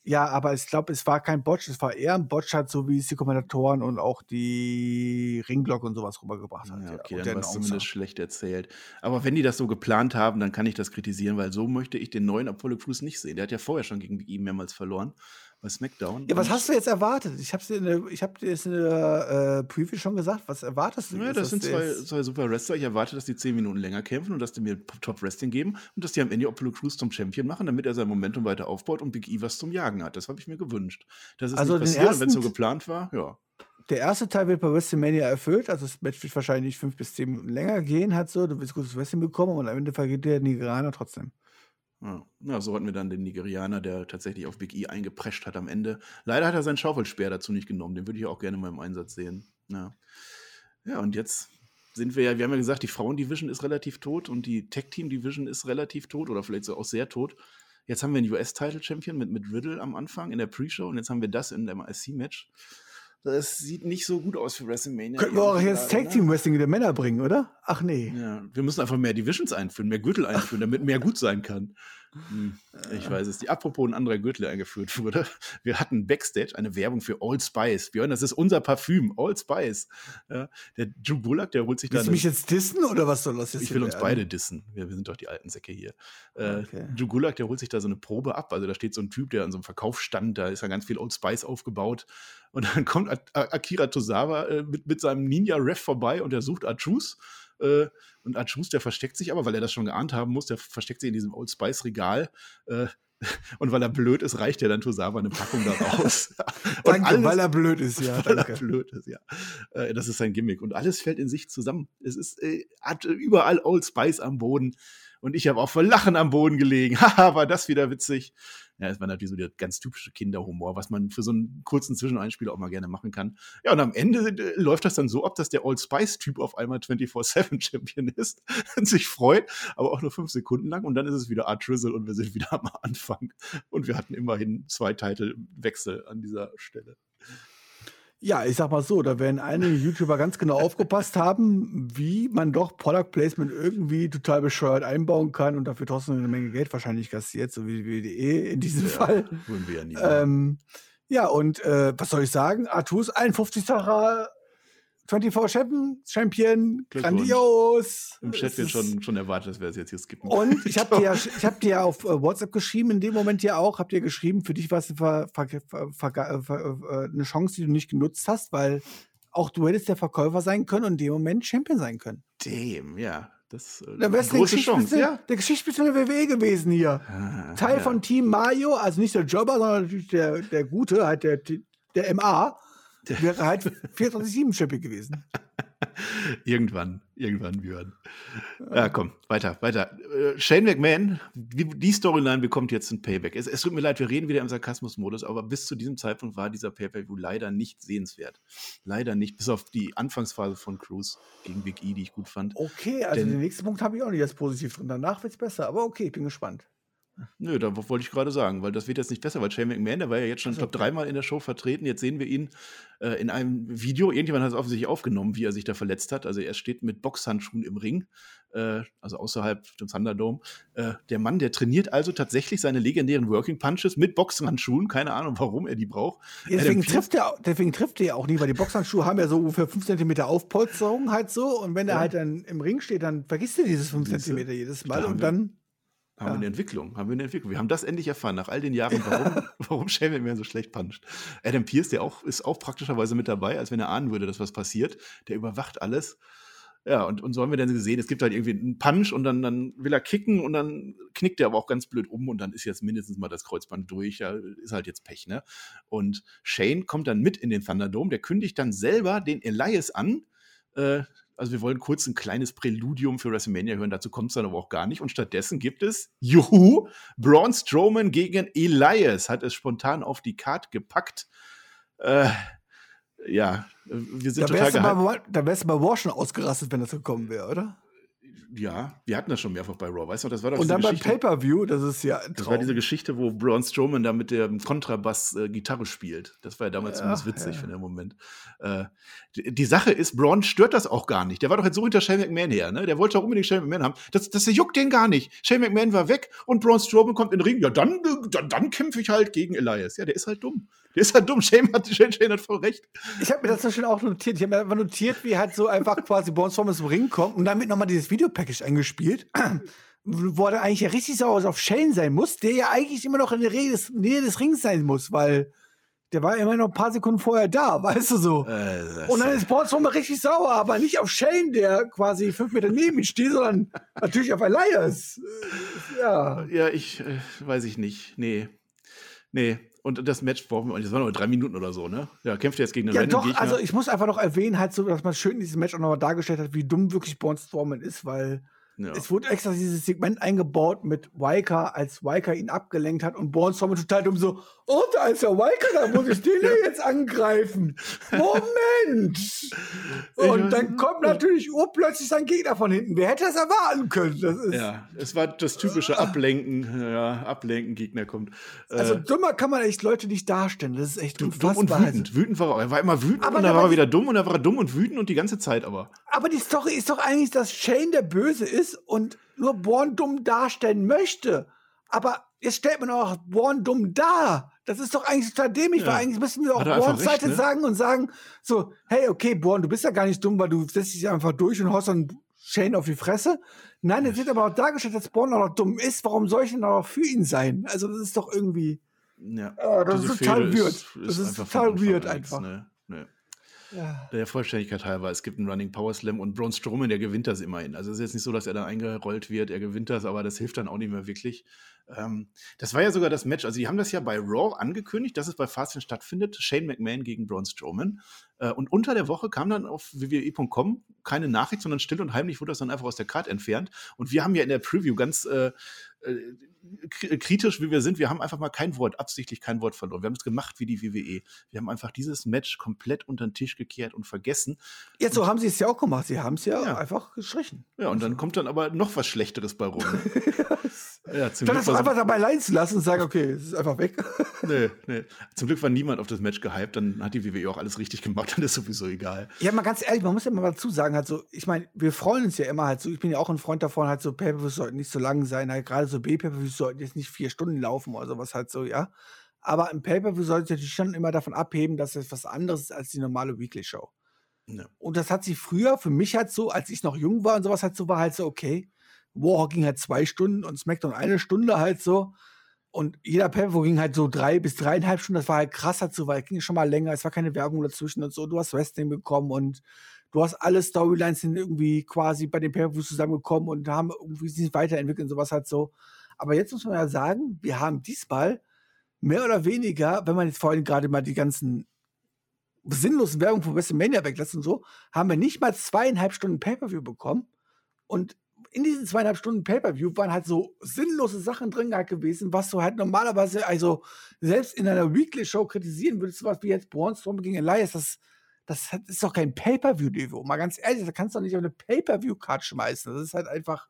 ja, aber ich glaube, es war kein Botch, es war eher ein Botch halt, so wie es die Kommentatoren und auch die Ringglocke und sowas rübergebracht haben. Ja, okay, ja. dann war es zumindest schlecht erzählt. Aber wenn die das so geplant haben, dann kann ich das kritisieren, weil so möchte ich den neuen Apollo Crews nicht sehen. Der hat ja vorher schon gegen ihn mehrmals verloren bei SmackDown. Ja, was hast du jetzt erwartet? Ich habe dir, ich hab dir jetzt in der äh, Preview schon gesagt. Was erwartest du? Ja, das sind zwei, zwei super Wrestler. Ich erwarte, dass die zehn Minuten länger kämpfen und dass die mir Top Wrestling geben und dass die am Ende Apollo Crews zum Champion machen, damit er sein Momentum weiter aufbaut und Big E was zum Jagen hat. Das habe ich mir gewünscht. Das ist also nicht passiert, wenn es so geplant war. Ja. Der erste Teil wird bei WrestleMania erfüllt, also das Match wird wahrscheinlich fünf bis zehn Minuten länger gehen, hat so, du wirst gutes Wrestling bekommen und am Ende vergeht der Nigerianer trotzdem. Ja. so hatten wir dann den Nigerianer, der tatsächlich auf Big E eingeprescht hat am Ende. Leider hat er seinen Schaufelspeer dazu nicht genommen. Den würde ich auch gerne mal im Einsatz sehen. Ja. ja, und jetzt sind wir ja, wir haben ja gesagt, die Frauen-Division ist relativ tot und die Tech-Team-Division ist relativ tot oder vielleicht so auch sehr tot. Jetzt haben wir einen US-Title-Champion mit, mit Riddle am Anfang in der Pre-Show und jetzt haben wir das in dem IC-Match. Das sieht nicht so gut aus für WrestleMania. Könnten wir auch jetzt Tag Team Wrestling der Männer bringen, oder? Ach nee. Ja, wir müssen einfach mehr Divisions einführen, mehr Gürtel einführen, damit mehr gut sein kann. Hm, ich weiß es. Die apropos ein anderer Gürtel eingeführt wurde. Wir hatten Backstage eine Werbung für Old Spice. Björn, das ist unser Parfüm, Old Spice. Ja, der Drew Bullock, der holt sich da. Willst du mich jetzt dissen oder was soll das jetzt? Ich will uns werden? beide dissen. Wir, wir, sind doch die alten Säcke hier. Äh, okay. Drew Bullock, der holt sich da so eine Probe ab. Also da steht so ein Typ, der an so einem Verkaufsstand, da ist ja ganz viel Old Spice aufgebaut. Und dann kommt Akira Tozawa äh, mit, mit seinem Ninja-Ref vorbei und er sucht Achus. Äh, und Art der versteckt sich aber, weil er das schon geahnt haben muss, der versteckt sich in diesem Old Spice Regal. Äh, Und weil er blöd ist, reicht ja dann Tosawa eine Packung da raus. danke, alles, weil er blöd ist, ja. Weil danke. er blöd ist, ja. Äh, das ist sein Gimmick. Und alles fällt in sich zusammen. Es ist äh, hat überall Old Spice am Boden. Und ich habe auch vor Lachen am Boden gelegen. Haha, war das wieder witzig. Ja, es war natürlich so der ganz typische Kinderhumor, was man für so einen kurzen Zwischeneinspieler auch mal gerne machen kann. Ja, und am Ende äh, läuft das dann so ab, dass der Old Spice-Typ auf einmal 24-7-Champion ist und sich freut, aber auch nur fünf Sekunden lang. Und dann ist es wieder Art Drizzle und wir sind wieder am Anfang. Und wir hatten immerhin zwei Title-Wechsel an dieser Stelle. Ja, ich sag mal so, da werden einige YouTuber ganz genau aufgepasst haben, wie man doch Product Placement irgendwie total bescheuert einbauen kann und dafür trotzdem eine Menge Geld wahrscheinlich kassiert, so wie die WDE in diesem ja, Fall. Wir ja, nie ähm, ja, und äh, was soll ich sagen? Artus 51 Tacher 24-7 Champion, grandios. Im Chat wird schon, schon erwartet, dass wir es jetzt hier skippen. Und ich habe dir, ich hab dir auf äh, WhatsApp geschrieben, in dem Moment ja auch, habt ihr geschrieben, für dich war es eine, äh, eine Chance, die du nicht genutzt hast, weil auch du hättest der Verkäufer sein können und in dem Moment Champion sein können. Dem, ja. Das äh, eine große Chance, ja. Der Geschichtsspitze der WWE gewesen hier. Ah, Teil ja. von Team Mario, also nicht der Jobber, sondern natürlich der, der Gute, halt der, der MA. Wäre halt 24-7-Champion gewesen. irgendwann, irgendwann, Björn. Ja, komm, weiter, weiter. Äh, Shane McMahon, die, die, Storyline bekommt jetzt ein Payback. Es, es, tut mir leid, wir reden wieder im Sarkasmus-Modus, aber bis zu diesem Zeitpunkt war dieser Pay-Per-View leider nicht sehenswert. Leider nicht, bis auf die Anfangsphase von Cruz gegen Big E, die ich gut fand. Okay, also Denn, den nächsten Punkt habe ich auch nicht als positiv drin. Danach wird es besser, aber okay, ich bin gespannt. Nö, da wollte ich gerade sagen, weil das wird jetzt nicht besser, weil Shane McMahon, der war ja jetzt schon, ich glaube, dreimal in der Show vertreten. Jetzt sehen wir ihn äh, in einem Video. Irgendjemand hat es offensichtlich aufgenommen, wie er sich da verletzt hat. Also er steht mit Boxhandschuhen im Ring, äh, also außerhalb des Thunderdome. Äh, der Mann, der trainiert also tatsächlich seine legendären Working Punches mit Boxhandschuhen. Keine Ahnung, warum er die braucht. Ja, deswegen, trifft er, deswegen trifft er auch nie, weil die Boxhandschuhe haben ja so ungefähr 5 cm Aufpolsterung halt so. Und wenn er halt dann im Ring steht, dann vergisst er dieses 5 cm jedes Mal und dann haben ja. wir eine Entwicklung, haben wir eine Entwicklung. Wir haben das endlich erfahren, nach all den Jahren, warum, warum Shane McMahon so schlecht puncht. Adam Pierce, der auch, ist auch praktischerweise mit dabei, als wenn er ahnen würde, dass was passiert. Der überwacht alles. Ja, und, und so haben wir dann gesehen, es gibt halt irgendwie einen Punch und dann, dann will er kicken und dann knickt er aber auch ganz blöd um und dann ist jetzt mindestens mal das Kreuzband durch. Ja, ist halt jetzt Pech, ne? Und Shane kommt dann mit in den Thunderdome, der kündigt dann selber den Elias an, äh, also wir wollen kurz ein kleines Präludium für WrestleMania hören, dazu kommt es dann aber auch gar nicht. Und stattdessen gibt es, juhu, Braun Strowman gegen Elias, hat es spontan auf die Card gepackt. Äh, ja, wir sind da total gehypt. Da wärst du bei War schon ausgerastet, wenn das gekommen wäre, oder? Ja, wir hatten das schon mehrfach bei Raw, weißt du? Das war doch Und dann beim Pay-Per-View, das ist ja Das war diese Geschichte, wo Braun Strowman da mit dem Kontrabass äh, Gitarre spielt. Das war ja damals ja, zumindest witzig ja. für den Moment. Äh, die, die, Sache ist, Braun stört das auch gar nicht. Der war doch jetzt so hinter Shane McMahon her, ne? Der wollte doch unbedingt Shane McMahon haben. Das, das juckt den gar nicht. Shane McMahon war weg und Braun Strowman kommt in den Ring. Ja, dann, dann, dann kämpfe ich halt gegen Elias. Ja, der ist halt dumm. Der ist halt dumm. Shane hat, Shane, Shane hat voll recht. Ich habe mir das schon auch notiert. Ich habe mir einfach notiert, wie halt so einfach quasi Braun Strowman zum Ring kommt und damit nochmal dieses Videopackage eingespielt, wo er eigentlich ja richtig sauer auf Shane sein muss, der ja eigentlich immer noch in der Nähe des, Nähe des Rings sein muss, weil der war immer noch ein paar Sekunden vorher da, weißt du so. Äh, und dann ist Strowman richtig sauer, aber nicht auf Shane, der quasi fünf Meter neben ihm steht, sondern natürlich auf Elias. Ja. Ja, ich äh, weiß ich nicht. Nee. Nee, und das Match brauchen wir, das waren nur drei Minuten oder so, ne? Ja, kämpft jetzt gegen einen ja, doch. Also ich muss einfach noch erwähnen, halt so, dass man schön dieses Match auch nochmal dargestellt hat, wie dumm wirklich Braun Strowman ist, weil ja. Es wurde extra dieses Segment eingebaut mit Weiker, als Weiker ihn abgelenkt hat und Strowman total dumm so, oh, da ist der Weiker, da muss ich den ja jetzt angreifen. Moment! und dann kommt natürlich urplötzlich sein Gegner von hinten. Wer hätte das erwarten können? Das ist, ja, es war das typische Ablenken, ja, Ablenken, Gegner kommt. Also äh, dummer kann man echt Leute nicht darstellen. Das ist echt dumm und wütend. Wütend war er. Er war immer wütend aber und dann war er wieder dumm und dann war er dumm und wütend und die ganze Zeit aber. Aber die Story ist doch eigentlich, dass Shane der Böse ist ist und nur Born dumm darstellen möchte. Aber jetzt stellt man auch Born dumm dar. Das ist doch eigentlich total dämlich, ja. weil eigentlich müssen wir auch Borns Seite ne? sagen und sagen, so, hey, okay, Born, du bist ja gar nicht dumm, weil du setzt dich einfach durch und haust dann Shane auf die Fresse. Nein, es wird aber auch dargestellt, dass Born auch noch dumm ist. Warum soll ich denn auch für ihn sein? Also, das ist doch irgendwie. Ja, oh, das ist total weird. Ist, ist das ist total weird einfach. Ne? Ja. der Vollständigkeit halber, es gibt einen Running Power Slam und Braun Strowman, der gewinnt das immerhin. Also es ist jetzt nicht so, dass er dann eingerollt wird, er gewinnt das, aber das hilft dann auch nicht mehr wirklich. Ähm, das war ja sogar das Match. Also, die haben das ja bei Raw angekündigt, dass es bei Fastlane stattfindet. Shane McMahon gegen Braun Strowman. Äh, und unter der Woche kam dann auf wwe.com keine Nachricht, sondern still und heimlich wurde das dann einfach aus der Card entfernt. Und wir haben ja in der Preview ganz äh, äh kritisch, wie wir sind, wir haben einfach mal kein Wort, absichtlich kein Wort verloren. Wir haben es gemacht wie die WWE. Wir haben einfach dieses Match komplett unter den Tisch gekehrt und vergessen. Jetzt so haben sie es ja auch gemacht. Sie haben es ja, ja, einfach gestrichen. Ja, und dann kommt dann aber noch was Schlechteres bei rum. ja, zum Glück war einfach dabei leiden zu lassen und sagen, okay, es ist einfach weg. nee, nee. Zum Glück war niemand auf das Match gehypt, dann hat die WWE auch alles richtig gemacht, dann ist sowieso egal. Ja, mal ganz ehrlich, man muss ja mal dazu sagen, halt so, ich meine, wir freuen uns ja immer halt so, ich bin ja auch ein Freund davon, halt so, Pay-Per-Views sollten nicht so lang sein, halt gerade so B-Pay-Per-Views sollten jetzt nicht vier Stunden laufen oder sowas halt so, ja. Aber ein Pay-Per-View sollte natürlich schon immer davon abheben, dass es was anderes ist als die normale Weekly-Show. Ja. Und das hat sich früher für mich halt so, als ich noch jung war und sowas halt so, war halt so, okay, War ging halt zwei Stunden und SmackDown eine Stunde halt so. Und jeder Pay-Per-View ging halt so drei bis dreieinhalb Stunden. Das war halt krass so, weil es ging schon mal länger. Es war keine Werbung dazwischen und so. Du hast Wrestling bekommen und du hast alle Storylines sind irgendwie quasi bei den Pay-Per-Views zusammengekommen und haben irgendwie sich weiterentwickelt und sowas halt so. Aber jetzt muss man ja sagen, wir haben diesmal mehr oder weniger, wenn man jetzt vor allem gerade mal die ganzen sinnlosen Werbung von WrestleMania weglässt und so, haben wir nicht mal zweieinhalb Stunden Pay-Per-View bekommen. Und in diesen zweieinhalb Stunden Pay-Per-View waren halt so sinnlose Sachen drin gewesen, was du halt normalerweise, also selbst in einer Weekly-Show kritisieren würdest, sowas wie jetzt Braun Strowman gegen Elias, das, das ist doch kein Pay-Per-View-Niveau. Mal ganz ehrlich, da kannst du doch nicht auf eine Pay-Per-View-Card schmeißen. Das ist halt einfach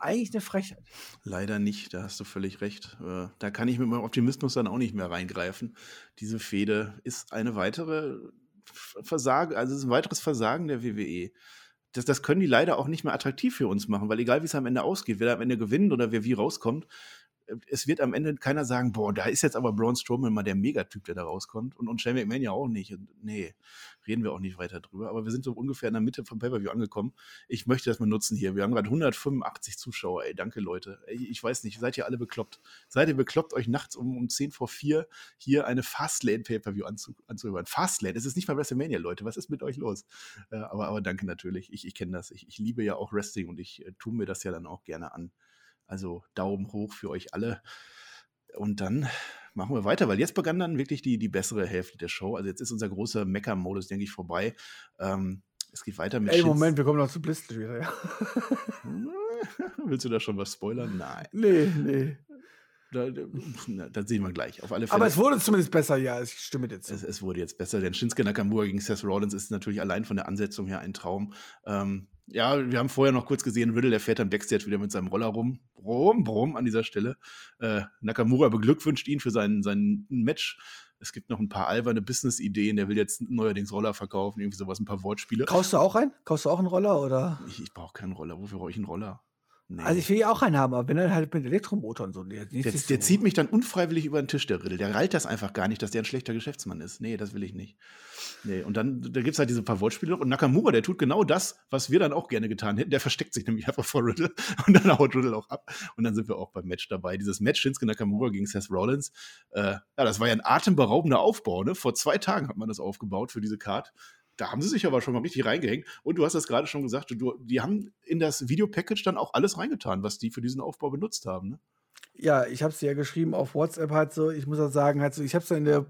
eigentlich eine Frechheit. Leider nicht, da hast du völlig recht. Äh, da kann ich mit meinem Optimismus dann auch nicht mehr reingreifen. Diese Fehde ist eine weitere Versagen, also ist ein weiteres Versagen der WWE das, das können die leider auch nicht mehr attraktiv für uns machen, weil egal wie es am Ende ausgeht, wer am Ende gewinnt oder wer wie rauskommt, es wird am Ende keiner sagen, boah, da ist jetzt aber Braun Strowman mal der Megatyp, der da rauskommt. Und, und Shane McMahon ja auch nicht. Und nee, reden wir auch nicht weiter drüber. Aber wir sind so ungefähr in der Mitte vom Pay-Per-View angekommen. Ich möchte das mal nutzen hier. Wir haben gerade 185 Zuschauer. Ey, danke Leute. Ey, ich weiß nicht, seid ihr alle bekloppt? Seid ihr bekloppt, euch nachts um, um 10 vor 4 hier eine Fastlane Pay-Per-View anzu, anzuhören? Fastlane, es ist nicht mal WrestleMania, Leute. Was ist mit euch los? Äh, aber, aber danke natürlich. Ich, ich kenne das. Ich, ich liebe ja auch Wrestling und ich äh, tue mir das ja dann auch gerne an. Also Daumen hoch für euch alle. Und dann machen wir weiter, weil jetzt begann dann wirklich die, die bessere Hälfte der Show. Also jetzt ist unser großer Mecker-Modus, denke ich, vorbei. Ähm, es geht weiter mit. Ey, Shits. Moment, wir kommen noch zu Blizzard wieder, ja. Willst du da schon was spoilern? Nein. Nee, nee. Da, das sehen wir gleich. Auf alle Fälle. Aber es wurde zumindest besser, ja, ich stimme dir zu. Es, es, wurde jetzt besser, denn Shinsuke Nakamura gegen Seth Rollins ist natürlich allein von der Ansetzung her ein Traum. Ähm, ja, wir haben vorher noch kurz gesehen, Riddle, der fährt am Backstage wieder mit seinem Roller rum. Brumm, brumm an dieser Stelle. Äh, Nakamura beglückwünscht ihn für sein, sein Match. Es gibt noch ein paar alberne Business-Ideen. Der will jetzt neuerdings Roller verkaufen, irgendwie sowas, ein paar Wortspiele. Kaufst du auch einen? Kaufst du auch einen Roller? Oder? Ich, ich brauche keinen Roller. Wofür brauche ich einen Roller? Nee. Also ich will ja auch einen haben, aber wenn er halt mit Elektromotor und so. Der, der, der so. zieht mich dann unfreiwillig über den Tisch, der Riddle. Der reilt das einfach gar nicht, dass der ein schlechter Geschäftsmann ist. Nee, das will ich nicht. Nee, und dann da gibt es halt diese paar Wortspiele. Und Nakamura, der tut genau das, was wir dann auch gerne getan hätten. Der versteckt sich nämlich einfach vor Riddle und dann haut Riddle auch ab. Und dann sind wir auch beim Match dabei. Dieses Match Shinsuke Nakamura gegen Seth Rollins. Äh, ja, das war ja ein atemberaubender Aufbau. Ne? Vor zwei Tagen hat man das aufgebaut für diese Card da haben sie sich aber schon mal richtig reingehängt. Und du hast das gerade schon gesagt, du, die haben in das Videopackage dann auch alles reingetan, was die für diesen Aufbau benutzt haben. Ne? Ja, ich habe es ja geschrieben auf WhatsApp halt so. Ich muss auch sagen, halt so, ich habe es in der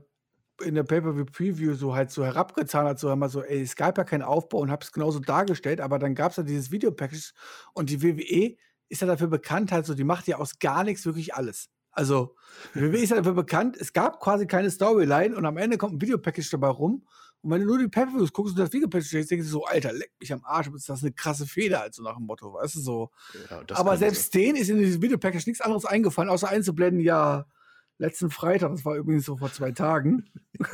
in der Pay-Per-View-Preview so halt so herabgetan hat, so immer so, ey, es gab ja keinen Aufbau und habe es genauso dargestellt, aber dann gab es ja dieses Videopackage und die WWE ist ja dafür bekannt, halt so, die macht ja aus gar nichts wirklich alles. Also, die WWE ist ja dafür bekannt, es gab quasi keine Storyline und am Ende kommt ein Videopackage dabei rum und wenn du nur die Pay-Per-Views guckst und das Video-Package denkst, denkst du so, Alter, leck mich am Arsch, ist das eine krasse Feder, also nach dem Motto, weißt du, so. Ja, Aber selbst sein. denen ist in diesem Video-Package nichts anderes eingefallen, außer einzublenden, ja, letzten Freitag, das war übrigens so vor zwei Tagen.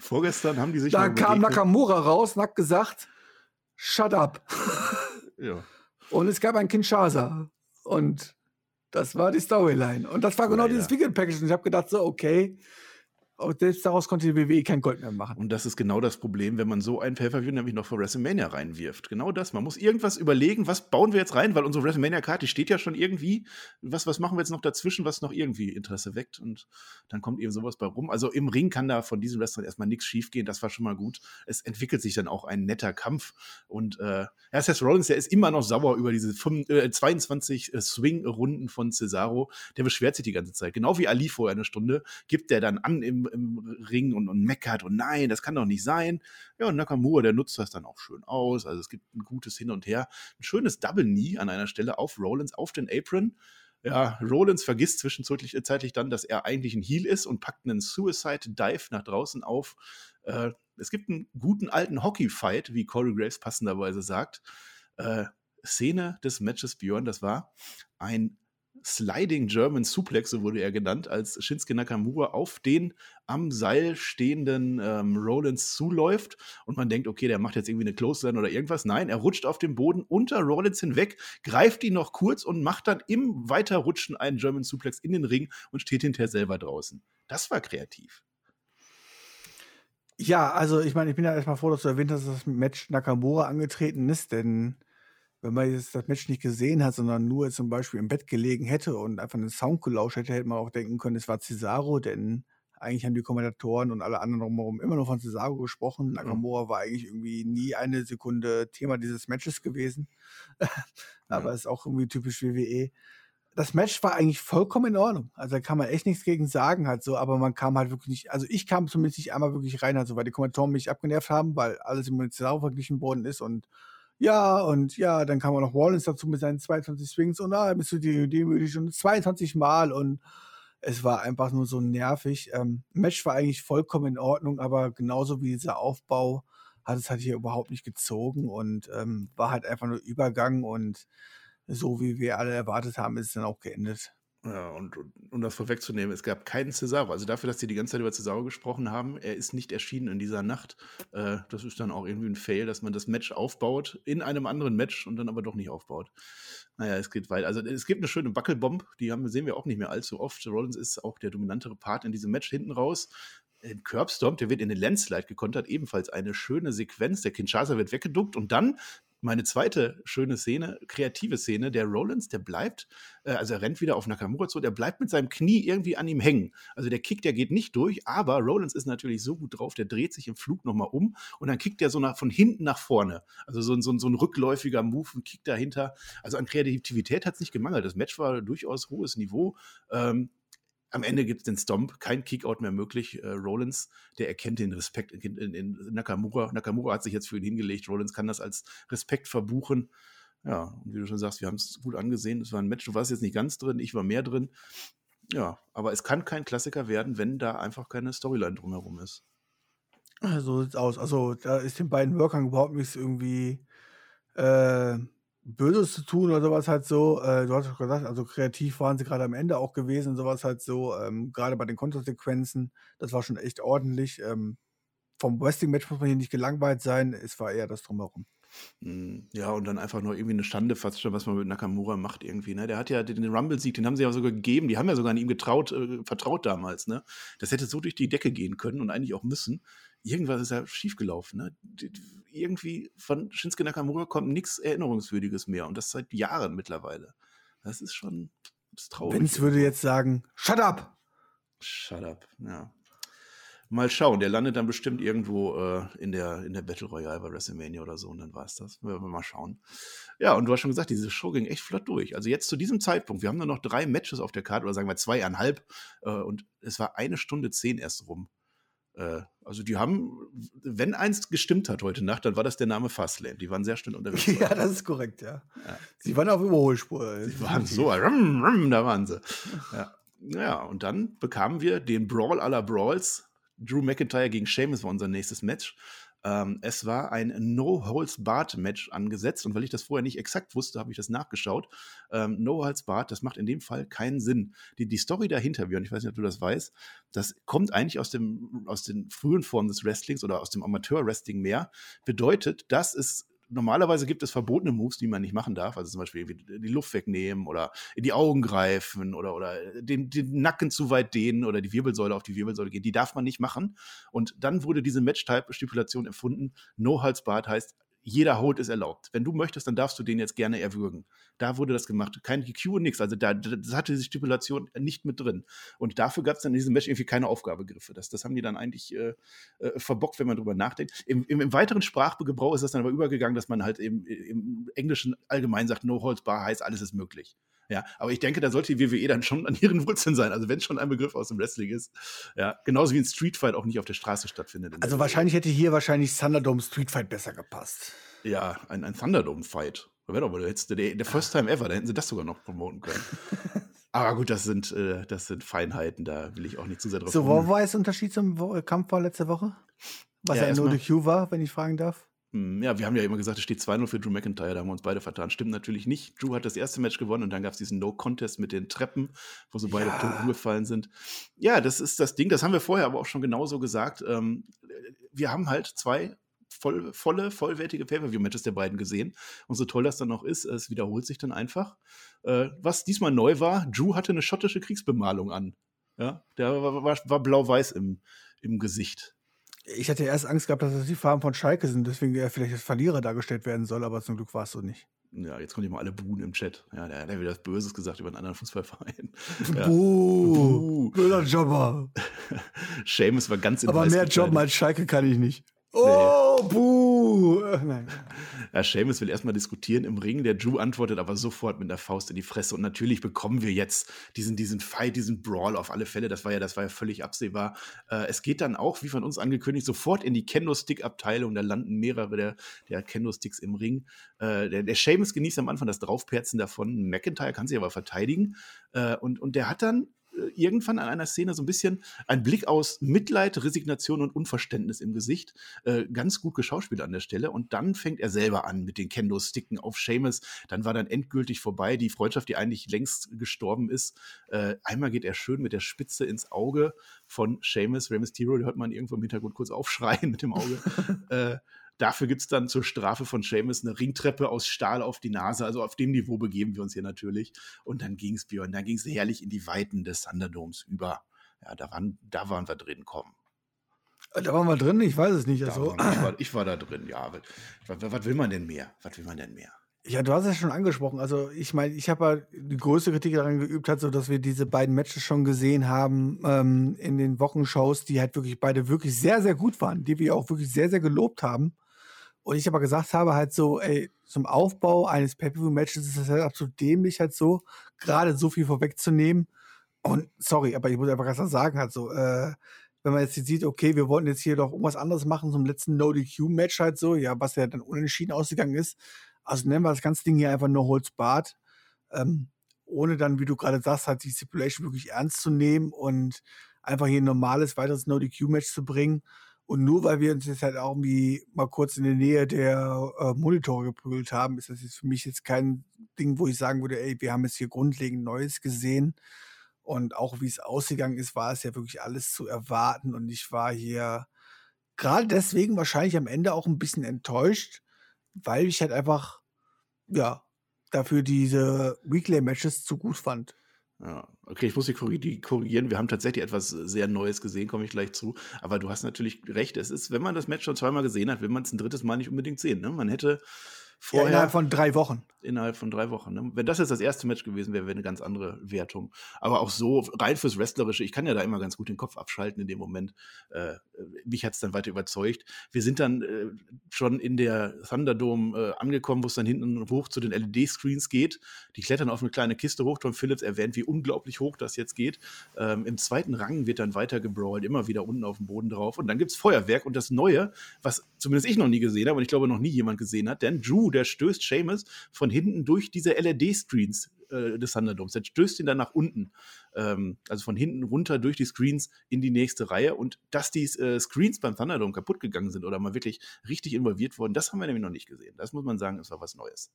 Vorgestern haben die sich. Da kam Nakamura raus und hat gesagt, shut up. ja. Und es gab ein Kinshasa. Und das war die Storyline. Und das war genau ja, dieses ja. Video-Package. Und ich habe gedacht, so, okay, selbst daraus konnte die WWE kein Gold mehr machen. Und das ist genau das Problem, wenn man so ein Pay-Per-View nämlich noch für WrestleMania reinwirft. Genau das. Man muss irgendwas überlegen, was bauen wir jetzt rein, weil unsere WrestleMania-Karte, steht ja schon irgendwie. Was, was machen wir jetzt noch dazwischen, was noch irgendwie Interesse weckt? Und dann kommt eben sowas bei rum. Also im Ring kann da von diesem Wrestling erstmal nichts schiefgehen. Das war schon mal gut. Es entwickelt sich dann auch ein netter Kampf. Und äh, Seth Rollins, der ist immer noch sauer über diese 5, äh, 22 äh, Swing-Runden von Cesaro. Der beschwert sich die ganze Zeit. Genau wie Ali vorher eine Stunde, gibt der dann an im, im Ring und, und meckert und nein, das kann doch nicht sein. Ja, und Nakamura, der nutzt das dann auch schön aus. Also es gibt ein gutes Hin und Her. Ein schönes Double Knee an einer Stelle auf Rollins, auf den Apron. Ja, Rollins vergisst zwischenzeitlich äh, dann, dass er eigentlich ein Heel ist und packt einen Suicide Dive nach draußen auf. Äh, es gibt einen guten alten Hockey-Fight, wie Corey Graves passenderweise sagt. Äh, Szene des Matches Björn, das war ein Sliding German Suplex, so wurde er genannt, als Shinsuke Nakamura auf den am Seil stehenden ähm, Rollins zuläuft und man denkt, okay, der macht jetzt irgendwie eine Clothesline oder irgendwas. Nein, er rutscht auf dem Boden unter Rollins hinweg, greift ihn noch kurz und macht dann im Weiterrutschen einen German Suplex in den Ring und steht hinterher selber draußen. Das war kreativ. Ja, also ich meine, ich bin ja erstmal froh, dass du erwähnt hast, dass das Match Nakamura angetreten ist, denn wenn man jetzt das Match nicht gesehen hat, sondern nur zum Beispiel im Bett gelegen hätte und einfach einen Sound gelauscht hätte, hätte man auch denken können, es war Cesaro, denn eigentlich haben die Kommentatoren und alle anderen drumherum immer nur von Cesaro gesprochen. Nakamura ja. war eigentlich irgendwie nie eine Sekunde Thema dieses Matches gewesen. Aber ja. ist auch irgendwie typisch WWE. Das Match war eigentlich vollkommen in Ordnung. Also da kann man echt nichts gegen sagen, halt so, aber man kam halt wirklich nicht, also ich kam zumindest nicht einmal wirklich rein, also weil die Kommentatoren mich abgenervt haben, weil alles mit Cesaro verglichen worden ist und ja, und ja, dann kam auch noch Rollins dazu mit seinen 22 Swings und da ah, bist du demütig und 22 Mal und es war einfach nur so nervig. Ähm, Match war eigentlich vollkommen in Ordnung, aber genauso wie dieser Aufbau hat es halt hier überhaupt nicht gezogen und ähm, war halt einfach nur Übergang und so wie wir alle erwartet haben, ist es dann auch geendet. Ja, und um das vorwegzunehmen, es gab keinen Cesaro. Also dafür, dass die die ganze Zeit über Cesaro gesprochen haben, er ist nicht erschienen in dieser Nacht. Äh, das ist dann auch irgendwie ein Fail, dass man das Match aufbaut in einem anderen Match und dann aber doch nicht aufbaut. Naja, es geht weiter. Also es gibt eine schöne Buckelbomb, die haben, sehen wir auch nicht mehr allzu oft. Rollins ist auch der dominantere Part in diesem Match hinten raus. Ein Curbstorm, der wird in den Landslide gekontert, ebenfalls eine schöne Sequenz. Der Kinshasa wird weggeduckt und dann meine zweite schöne Szene, kreative Szene, der Rollins, der bleibt, äh, also er rennt wieder auf Nakamura zu, der bleibt mit seinem Knie irgendwie an ihm hängen. Also der Kick, der geht nicht durch, aber Rollins ist natürlich so gut drauf, der dreht sich im Flug nochmal um und dann kickt er so nach, von hinten nach vorne. Also so, so, so ein rückläufiger Move, ein Kick dahinter. Also an Kreativität hat es nicht gemangelt. Das Match war durchaus hohes Niveau. Ähm, am Ende gibt es den Stomp, kein Kickout mehr möglich. Äh, Rollins, der erkennt den Respekt in, in, in, Nakamura. Nakamura hat sich jetzt für ihn hingelegt. Rollins kann das als Respekt verbuchen. Ja, und wie du schon sagst, wir haben es gut angesehen. Es war ein Match, du warst jetzt nicht ganz drin, ich war mehr drin. Ja, aber es kann kein Klassiker werden, wenn da einfach keine Storyline drumherum ist. So sieht's aus. Also, da ist den beiden Workern überhaupt nichts irgendwie äh, Böses zu tun oder sowas halt so. Äh, du hast doch gesagt, also kreativ waren sie gerade am Ende auch gewesen, sowas halt so. Ähm, gerade bei den Kontersequenzen, das war schon echt ordentlich. Ähm, vom Wrestling-Match muss man hier nicht gelangweilt sein, es war eher das Drumherum. Hm, ja, und dann einfach nur irgendwie eine Schande fast schon, was man mit Nakamura macht irgendwie. Ne? Der hat ja den Rumble-Sieg, den haben sie ja sogar gegeben, die haben ja sogar an ihm getraut, äh, vertraut damals. Ne? Das hätte so durch die Decke gehen können und eigentlich auch müssen irgendwas ist ja schiefgelaufen. Ne? Irgendwie von Shinsuke Nakamura kommt nichts Erinnerungswürdiges mehr und das seit Jahren mittlerweile. Das ist schon das traurig. Vince würde jetzt sagen, shut up! Shut up, ja. Mal schauen, der landet dann bestimmt irgendwo äh, in, der, in der Battle Royale bei WrestleMania oder so und dann war es das. Wir mal schauen. Ja, und du hast schon gesagt, diese Show ging echt flott durch. Also jetzt zu diesem Zeitpunkt, wir haben nur noch drei Matches auf der Karte oder sagen wir zweieinhalb äh, und es war eine Stunde zehn erst rum. Äh, also die haben, wenn eins gestimmt hat heute Nacht, dann war das der Name Fastlane. Die waren sehr schnell unterwegs. ja, das ist korrekt, ja. ja. Sie waren auf Überholspur. Sie waren so, rum, rum, da waren sie. Ja. ja, und dann bekamen wir den Brawl aller Brawls. Drew McIntyre gegen Sheamus war unser nächstes Match. Ähm, es war ein No-Holds-Barred-Match angesetzt und weil ich das vorher nicht exakt wusste, habe ich das nachgeschaut. Ähm, No-Holds-Barred, das macht in dem Fall keinen Sinn. Die, die Story dahinter, Björn, ich weiß nicht, ob du das weißt, das kommt eigentlich aus, dem, aus den frühen Formen des Wrestlings oder aus dem Amateur-Wrestling mehr, bedeutet, dass es normalerweise gibt es verbotene Moves, die man nicht machen darf. Also zum Beispiel die Luft wegnehmen oder in die Augen greifen oder, oder den, den Nacken zu weit dehnen oder die Wirbelsäule auf die Wirbelsäule gehen. Die darf man nicht machen. Und dann wurde diese Match-Type-Stipulation erfunden. No-Halsbart heißt, jeder Hold ist erlaubt. Wenn du möchtest, dann darfst du den jetzt gerne erwürgen. Da wurde das gemacht. Kein GQ nichts. Also da, das hatte diese Stipulation nicht mit drin. Und dafür gab es dann in diesem Match irgendwie keine Aufgabegriffe. Das, das haben die dann eigentlich äh, äh, verbockt, wenn man drüber nachdenkt. Im, im, Im, weiteren Sprachgebrauch ist das dann aber übergegangen, dass man halt im, im Englischen allgemein sagt, no holds bar heißt, alles ist möglich. Ja, aber ich denke, da sollte die WWE dann schon an ihren Wurzeln sein. Also wenn schon ein Begriff aus dem Wrestling ist. Ja, genauso wie ein Streetfight auch nicht auf der Straße stattfindet. Also wahrscheinlich hätte hier wahrscheinlich Thunderdome Streetfight besser gepasst. Ja, ein, ein Thunderdome-Fight. Wäre doch mal der, der First Time ever, da hätten sie das sogar noch promoten können. Aber gut, das sind, äh, das sind Feinheiten, da will ich auch nicht zu sehr drauf So, wo war der Unterschied zum Kampf war letzte Woche? Was ja, ja nur durch Q war, wenn ich fragen darf? Hm, ja, wir haben ja immer gesagt, es steht 2-0 für Drew McIntyre, da haben wir uns beide vertan. Stimmt natürlich nicht. Drew hat das erste Match gewonnen und dann gab es diesen No-Contest mit den Treppen, wo so beide ja. umgefallen sind. Ja, das ist das Ding, das haben wir vorher aber auch schon genauso gesagt. Ähm, wir haben halt zwei voll, volle, vollwertige Pay-Per-View-Matches der beiden gesehen. Und so toll das dann noch ist, es wiederholt sich dann einfach. Äh, was diesmal neu war, Drew hatte eine schottische Kriegsbemalung an. Ja, der war, war, war blau-weiß im, im Gesicht. Ich hatte erst Angst gehabt, dass das die Farben von Schalke sind, deswegen er vielleicht als Verlierer dargestellt werden soll, aber zum Glück war es so nicht. Ja, jetzt kommen die mal alle buhen im Chat. Ja, der, hat wieder was Böses gesagt über einen anderen Fußballverein. Ja. Buh, Buh. Jobber. Seamus war ganz in Aber mehr Job als Schalke kann ich nicht. Oh, nee. buh! Nein. Ja, Seamus will erstmal diskutieren im Ring. Der Drew antwortet aber sofort mit der Faust in die Fresse. Und natürlich bekommen wir jetzt diesen, diesen Fight, diesen Brawl auf alle Fälle. Das war ja, das war ja völlig absehbar. Äh, es geht dann auch, wie von uns angekündigt, sofort in die Kendo-Stick-Abteilung. Da landen mehrere der, der Kendo-Sticks im Ring. Äh, der, der Seamus genießt am Anfang das Draufperzen davon. McIntyre kann sich aber verteidigen. Äh, und, und der hat dann äh, irgendwann an einer Szene so ein bisschen ein Blick aus Mitleid, Resignation und Unverständnis im Gesicht. Äh, ganz gut geschauspielt an der Stelle. Und dann fängt er selber an mit den Kendo-Sticken auf Seamus. Dann war dann endgültig vorbei. Die Freundschaft, die eigentlich längst gestorben ist. Äh, einmal geht er schön mit der Spitze ins Auge von Seamus. Rey Mysterio, hört man irgendwo im Hintergrund kurz aufschreien mit dem Auge. äh, Dafür gibt es dann zur Strafe von Seamus eine Ringtreppe aus Stahl auf die Nase. Also auf dem Niveau begeben wir uns hier natürlich. Und dann ging es, Björn, dann ging es herrlich in die Weiten des Thunderdomes über. Ja, da waren, da waren wir drin, komm. Äh, da waren wir drin, ich weiß es nicht. Also. ich, war, ich, war, da drin, ja. Was, was, was will man denn mehr? Was will man denn mehr? Ja, du hast es schon angesprochen. Also ich meine, ich habe ja die größte Kritik daran geübt, hat so, dass wir diese beiden Matches schon gesehen haben ähm, in den Wochenshows, die halt wirklich beide wirklich sehr, sehr gut waren, die wir auch wirklich sehr, sehr gelobt haben. Und ich aber gesagt habe, halt so, ey, zum Aufbau eines Pay-Per-View-Matches ist das halt absolut dämlich, halt so, gerade so viel vorwegzunehmen. Und sorry, aber ich muss einfach ganz klar sagen, halt so, äh, wenn man jetzt sieht, okay, wir wollten jetzt hier doch irgendwas anderes machen, zum letzten No-DQ-Match halt so, ja, was ja dann unentschieden ausgegangen ist. Also nennen wir das ganze Ding hier einfach No Holds Barred. Ähm, ohne dann, wie du gerade sagst, halt die Stipulation wirklich ernst zu nehmen und einfach hier ein normales, weiteres No-DQ-Match zu bringen. Und nur weil wir uns jetzt halt auch irgendwie mal kurz in der Nähe der äh, Monitore geprügelt haben, ist das jetzt für mich jetzt kein Ding, wo ich sagen würde, ey, wir haben jetzt hier grundlegend Neues gesehen. Und auch wie es ausgegangen ist, war es ja wirklich alles zu erwarten. Und ich war hier gerade deswegen wahrscheinlich am Ende auch ein bisschen enttäuscht, weil ich halt einfach, ja, dafür diese Weekly-Matches zu gut fand. Ja, okay, ich muss dich korrigieren. Wir haben tatsächlich etwas sehr Neues gesehen, komme ich gleich zu. Aber du hast natürlich recht. Es ist, wenn man das Match schon zweimal gesehen hat, will man es ein drittes Mal nicht unbedingt sehen. Ne? Man hätte Vorher, ja, innerhalb von drei Wochen. Innerhalb von drei Wochen. Ne? Wenn das jetzt das erste Match gewesen wäre, wäre eine ganz andere Wertung. Aber auch so, rein fürs Wrestlerische, ich kann ja da immer ganz gut den Kopf abschalten in dem Moment. Äh, mich hat es dann weiter überzeugt. Wir sind dann äh, schon in der Thunderdome äh, angekommen, wo es dann hinten hoch zu den LED-Screens geht. Die klettern auf eine kleine Kiste hoch. Tom Phillips erwähnt, wie unglaublich hoch das jetzt geht. Ähm, Im zweiten Rang wird dann weiter gebrawlt, immer wieder unten auf dem Boden drauf. Und dann gibt es Feuerwerk. Und das Neue, was zumindest ich noch nie gesehen habe und ich glaube noch nie jemand gesehen hat, denn Drew der stößt Seamus von hinten durch diese LED-Screens äh, des Thunderdomes. Der stößt ihn dann nach unten, ähm, also von hinten runter durch die Screens in die nächste Reihe. Und dass die äh, Screens beim Thunderdome kaputt gegangen sind oder mal wirklich richtig involviert wurden, das haben wir nämlich noch nicht gesehen. Das muss man sagen, ist war was Neues.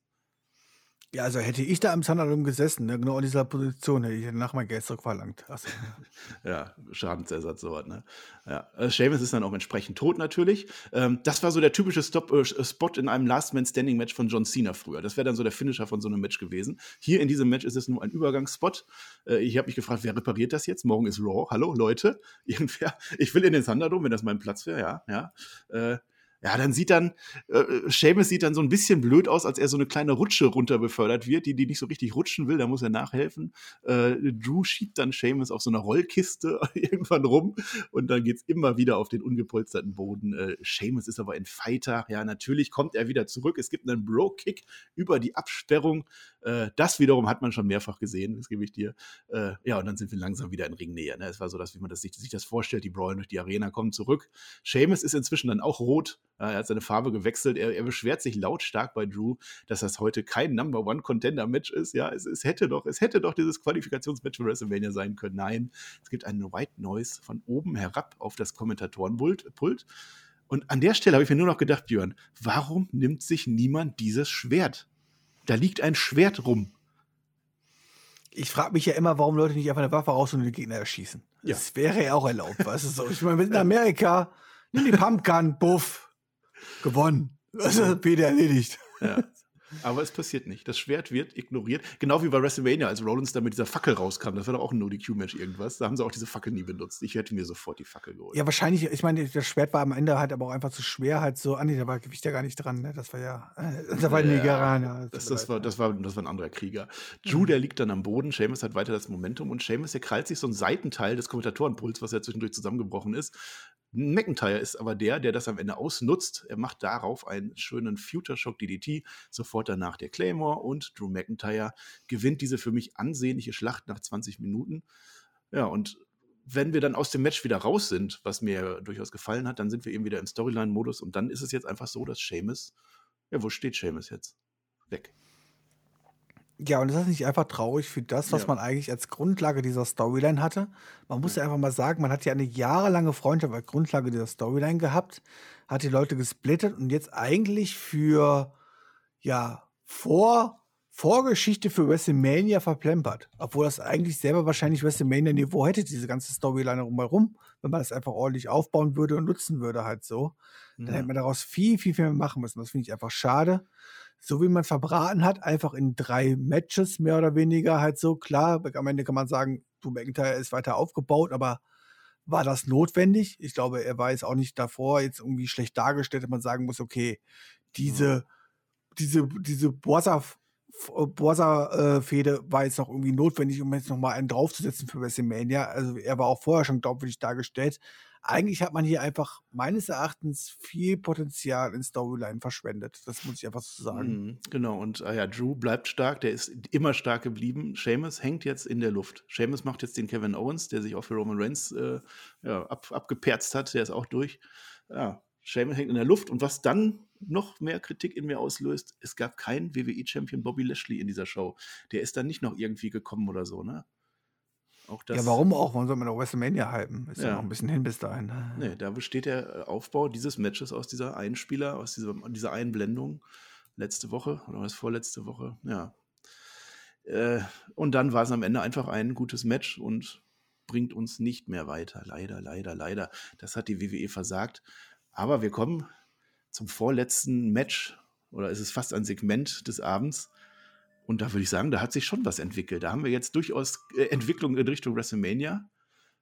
Ja, also hätte ich da im Thunderdome gesessen, ne, genau in dieser Position, hätte ich danach mein Geld zurückverlangt. So. Ja, Schadensersatz, so ne? Ja. Äh, Seamus ist dann auch entsprechend tot natürlich. Ähm, das war so der typische Stop, äh, Spot in einem Last Man Standing Match von John Cena früher. Das wäre dann so der Finisher von so einem Match gewesen. Hier in diesem Match ist es nur ein Übergangsspot. Äh, ich habe mich gefragt, wer repariert das jetzt? Morgen ist Raw. Hallo, Leute. Irgendwer. Ich will in den Thunderdome, wenn das mein Platz wäre, ja. ja. Äh, ja, dann sieht dann, äh, Seamus sieht dann so ein bisschen blöd aus, als er so eine kleine Rutsche runter befördert wird, die, die nicht so richtig rutschen will, da muss er nachhelfen. Äh, Drew schiebt dann Seamus auf so einer Rollkiste irgendwann rum und dann geht's immer wieder auf den ungepolsterten Boden. Äh, Seamus ist aber ein Fighter, ja, natürlich kommt er wieder zurück. Es gibt einen Bro-Kick über die Absperrung. Äh, das wiederum hat man schon mehrfach gesehen, das gebe ich dir. Äh, ja, und dann sind wir langsam wieder in Ringnähe. Ne? Es war so, dass, wie man das sich, sich das vorstellt, die brawlen durch die Arena, kommen zurück. Seamus ist inzwischen dann auch rot er hat seine Farbe gewechselt. Er, er, beschwert sich lautstark bei Drew, dass das heute kein Number One Contender Match ist. Ja, es, es hätte doch, es hätte doch dieses Qualifikationsmatch für WrestleMania sein können. Nein, es gibt einen White Noise von oben herab auf das Kommentatorenpult. Und an der Stelle habe ich mir nur noch gedacht, Björn, warum nimmt sich niemand dieses Schwert? Da liegt ein Schwert rum. Ich frage mich ja immer, warum Leute nicht einfach eine Waffe raus und den Gegner erschießen. Ja. Das wäre ja auch erlaubt, weißt du so. Ich meine, wir sind in Amerika, nimm die Pumpgun, buff, gewonnen. Also Peter erledigt. Ja. Aber es passiert nicht. Das Schwert wird ignoriert. Genau wie bei WrestleMania, als Rollins da mit dieser Fackel rauskam. Das war doch auch ein No-DQ-Match irgendwas. Da haben sie auch diese Fackel nie benutzt. Ich hätte mir sofort die Fackel geholt. Ja, wahrscheinlich. Ich meine, das Schwert war am Ende halt aber auch einfach zu schwer. Halt so, ah nee, da war Gewicht ja gar nicht dran. Ne? Das war ja. Äh, da war ja, Nigerianer. Das, das, war, das, war, das war ein anderer Krieger. Drew, mhm. der liegt dann am Boden. Seamus hat weiter das Momentum. Und Seamus, der krallt sich so einen Seitenteil des Kommentatorenpuls, was ja zwischendurch zusammengebrochen ist, McIntyre ist aber der, der das am Ende ausnutzt. Er macht darauf einen schönen Future Shock DDT, sofort danach der Claymore und Drew McIntyre gewinnt diese für mich ansehnliche Schlacht nach 20 Minuten. Ja, und wenn wir dann aus dem Match wieder raus sind, was mir durchaus gefallen hat, dann sind wir eben wieder im Storyline-Modus und dann ist es jetzt einfach so, dass Seamus, ja, wo steht Seamus jetzt? Weg. Ja, und ist das nicht einfach traurig für das, was ja. man eigentlich als Grundlage dieser Storyline hatte? Man muss ja. einfach mal sagen, man hat ja eine jahrelange Freundschaft als Grundlage dieser Storyline gehabt, hat die Leute gesplittet und jetzt eigentlich für, ja, vor, Vorgeschichte für WrestleMania verplempert. Obwohl das eigentlich selber wahrscheinlich WrestleMania-Niveau hätte, diese ganze Storyline rumherum, wenn man das einfach ordentlich aufbauen würde und nutzen würde, halt so. Dann ja. hätte man daraus viel, viel, viel mehr machen müssen. Das finde ich einfach schade so wie man verbraten hat, einfach in drei Matches mehr oder weniger halt so. Klar, am Ende kann man sagen, du McIntyre ist weiter aufgebaut, aber war das notwendig? Ich glaube, er war jetzt auch nicht davor jetzt irgendwie schlecht dargestellt, dass man sagen muss, okay, diese, mhm. diese, diese Borsa-Fehde äh, war jetzt noch irgendwie notwendig, um jetzt nochmal einen draufzusetzen für WrestleMania. Also er war auch vorher schon glaubwürdig dargestellt. Eigentlich hat man hier einfach meines Erachtens viel Potenzial in Storyline verschwendet. Das muss ich einfach so sagen. Mhm, genau, und äh, ja, Drew bleibt stark, der ist immer stark geblieben. Seamus hängt jetzt in der Luft. Seamus macht jetzt den Kevin Owens, der sich auch für Roman Reigns äh, ja, ab, abgeperzt hat, der ist auch durch. Ja, Seamus hängt in der Luft und was dann noch mehr Kritik in mir auslöst, es gab keinen WWE-Champion Bobby Lashley in dieser Show. Der ist dann nicht noch irgendwie gekommen oder so, ne? Auch das, ja, warum auch? Warum soll man auch WrestleMania halten? Ist ja. ja noch ein bisschen hin bis dahin. Nee, da besteht der äh, Aufbau dieses Matches aus dieser Einspieler, aus dieser, dieser Einblendung letzte Woche oder was vorletzte Woche. Ja. Äh, und dann war es am Ende einfach ein gutes Match und bringt uns nicht mehr weiter. Leider, leider, leider. Das hat die WWE versagt. Aber wir kommen zum vorletzten Match oder ist es fast ein Segment des Abends. Und da würde ich sagen, da hat sich schon was entwickelt. Da haben wir jetzt durchaus äh, Entwicklung in Richtung WrestleMania.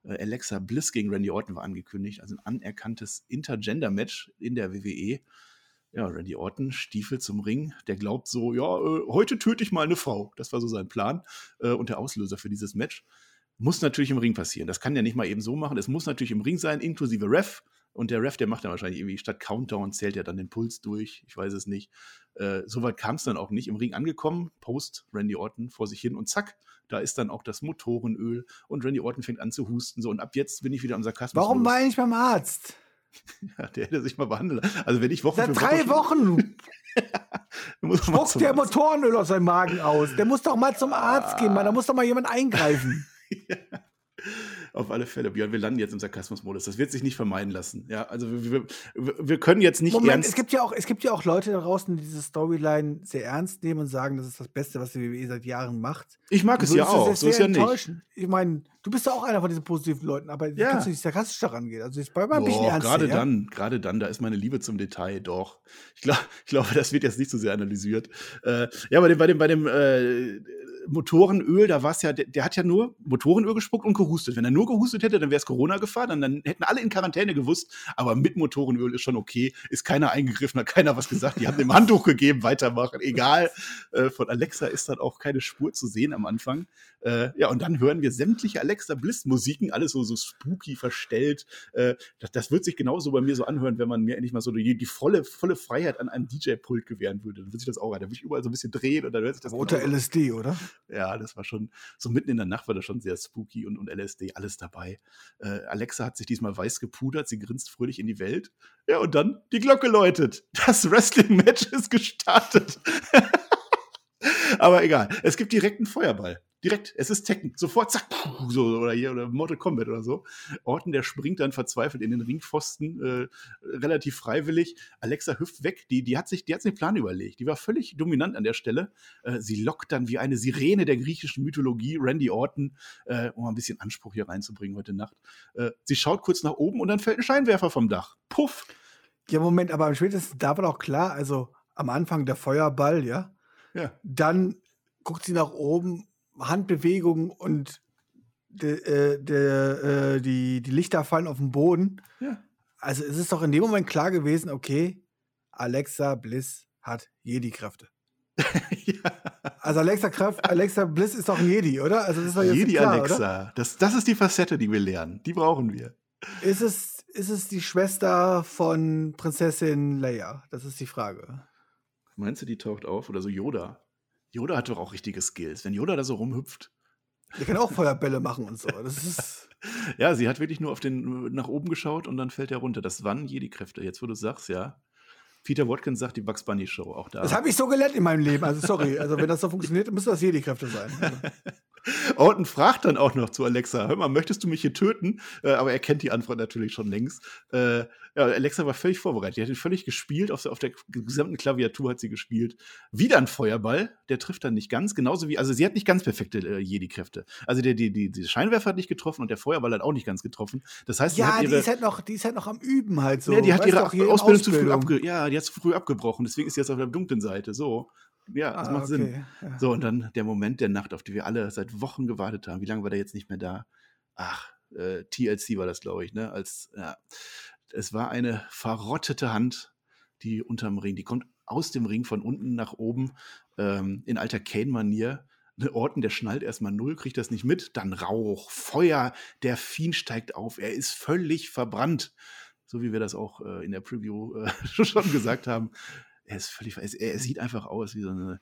Äh, Alexa Bliss gegen Randy Orton war angekündigt, also ein anerkanntes Intergender-Match in der WWE. Ja, Randy Orton, Stiefel zum Ring, der glaubt so, ja, äh, heute töte ich mal eine Frau. Das war so sein Plan äh, und der Auslöser für dieses Match. Muss natürlich im Ring passieren. Das kann ja nicht mal eben so machen. Es muss natürlich im Ring sein, inklusive Ref. Und der Ref, der macht dann wahrscheinlich irgendwie statt Countdown, zählt ja dann den Puls durch. Ich weiß es nicht. Äh, Soweit kam es dann auch nicht. Im Ring angekommen, Post Randy Orton vor sich hin und zack, da ist dann auch das Motorenöl und Randy Orton fängt an zu husten. So, und ab jetzt bin ich wieder am Sarkasmus. Warum war ich nicht beim Arzt? Ja, der hätte sich mal behandelt. Also wenn ich Wochen Seit drei Wochen. Spuckt der Motorenöl aus seinem Magen aus. Der muss doch mal zum Arzt gehen, Mann. Da muss doch mal jemand eingreifen. ja. Auf alle Fälle. Björn, wir landen jetzt im Sarkasmusmodus. Das wird sich nicht vermeiden lassen. Ja, also wir, wir, wir können jetzt nicht Moment, ernst. es gibt ja auch, es gibt ja auch Leute da draußen, die diese Storyline sehr ernst nehmen und sagen, das ist das Beste, was die WWE seit Jahren macht. Ich mag es ja auch. das So ist ja nicht. enttäuschen? Ich meine, du bist ja auch einer von diesen positiven Leuten, aber Ja. kannst du nicht sarkastisch daran gehen. Also jetzt bleib mal ein bisschen ernst. gerade ja? dann, gerade dann, da ist meine Liebe zum Detail, doch. Ich, glaub, ich glaube, das wird jetzt nicht so sehr analysiert. Äh, ja, bei dem, bei dem, bei dem äh, Motorenöl, da war es ja, der, der hat ja nur Motorenöl gespuckt und gehustet. Wenn er nur gehustet hätte, dann wäre es Corona-Gefahr, dann, dann hätten alle in Quarantäne gewusst, aber mit Motorenöl ist schon okay, ist keiner eingegriffen, hat keiner was gesagt, die haben dem Handtuch gegeben, weitermachen, egal. Äh, von Alexa ist dann auch keine Spur zu sehen am Anfang. Äh, ja, und dann hören wir sämtliche Alexa Bliss-Musiken, alles so, so spooky verstellt. Äh, das, das wird sich genauso bei mir so anhören, wenn man mir endlich mal so die, die volle, volle Freiheit an einem DJ-Pult gewähren würde. Dann würde sich das auch an. Da würde ich überall so ein bisschen drehen und dann hört sich das unter LSD, oder? ja, das war schon, so mitten in der Nacht war das schon sehr spooky und, und LSD, alles dabei. Äh, Alexa hat sich diesmal weiß gepudert, sie grinst fröhlich in die Welt. Ja, und dann die Glocke läutet. Das Wrestling-Match ist gestartet. Aber egal, es gibt direkt einen Feuerball. Direkt, es ist Tekken, sofort, zack, so, oder hier, oder Mortal Kombat oder so. Orton, der springt dann verzweifelt in den Ringpfosten, äh, relativ freiwillig. Alexa hüpft weg, die, die, hat sich, die hat sich einen Plan überlegt. Die war völlig dominant an der Stelle. Äh, sie lockt dann wie eine Sirene der griechischen Mythologie, Randy Orton, äh, um mal ein bisschen Anspruch hier reinzubringen heute Nacht. Äh, sie schaut kurz nach oben und dann fällt ein Scheinwerfer vom Dach. Puff! Ja, Moment, aber am spätesten da war doch klar, also am Anfang der Feuerball, ja. Ja. Dann guckt sie nach oben, Handbewegung und de, äh, der, äh, die, die Lichter fallen auf den Boden. Ja. Also es ist doch in dem Moment klar gewesen, okay, Alexa Bliss hat Jedi-Kräfte. ja. Also Alexa, Kraft, Alexa Bliss ist doch ein Jedi, oder? Also das ist doch jetzt Jedi klar, Alexa. Oder? Das, das ist die Facette, die wir lernen. Die brauchen wir. Ist es, ist es die Schwester von Prinzessin Leia? Das ist die Frage. Meinst du, die taucht auf? Oder so Yoda? Yoda hat doch auch richtige Skills. Wenn Yoda da so rumhüpft. Der kann auch Feuerbälle machen und so. Das ist. Ja, sie hat wirklich nur auf den nach oben geschaut und dann fällt er runter. Das waren Jedi-Kräfte. Jetzt, wo du sagst, ja. Peter Watkins sagt die Bugs Bunny Show auch da. Das habe ich so gelernt in meinem Leben. Also sorry. Also wenn das so funktioniert, müssen das Jedi-Kräfte sein. Also, Orton fragt dann auch noch zu Alexa, hör mal, möchtest du mich hier töten? Äh, aber er kennt die Antwort natürlich schon längst. Äh, ja, Alexa war völlig vorbereitet. Die hat ihn völlig gespielt, auf, der- auf der gesamten Klaviatur hat sie gespielt. Wieder ein Feuerball, der trifft dann nicht ganz, genauso wie, also sie hat nicht ganz perfekte äh, Jedi-Kräfte. Also der, die, die, die Scheinwerfer hat nicht getroffen und der Feuerball hat auch nicht ganz getroffen. Das heißt, sie ja, hat die ihre, ist, halt noch, die ist halt noch am Üben halt so. ja, die hat Weißt ihre hier in Ausbildung, zu früh Ausbildung. abge ja, die hat zu früh abgebrochen, deswegen ist sie jetzt auf der dunklen Seite. So. Ja, das Ah, macht Sinn. okay, ja. So, und dann der Moment der Nacht, auf die wir alle seit Wochen gewartet haben. Wie lange war der jetzt nicht mehr da? Ach, äh, TLC war das, glaube ich, ne? Als, ja, es war eine verrottete Hand, die unterm Ring, die kommt aus dem Ring von unten nach oben ähm, in alter Kane-Manier. Ne, Orton, der schnallt erstmal null, kriegt das nicht mit. Dann Rauch, Feuer, der Fiend steigt auf. Er ist völlig verbrannt. So wie wir das auch äh, in der Preview äh, schon gesagt haben. Er ist völlig, er, er sieht einfach aus wie so eine,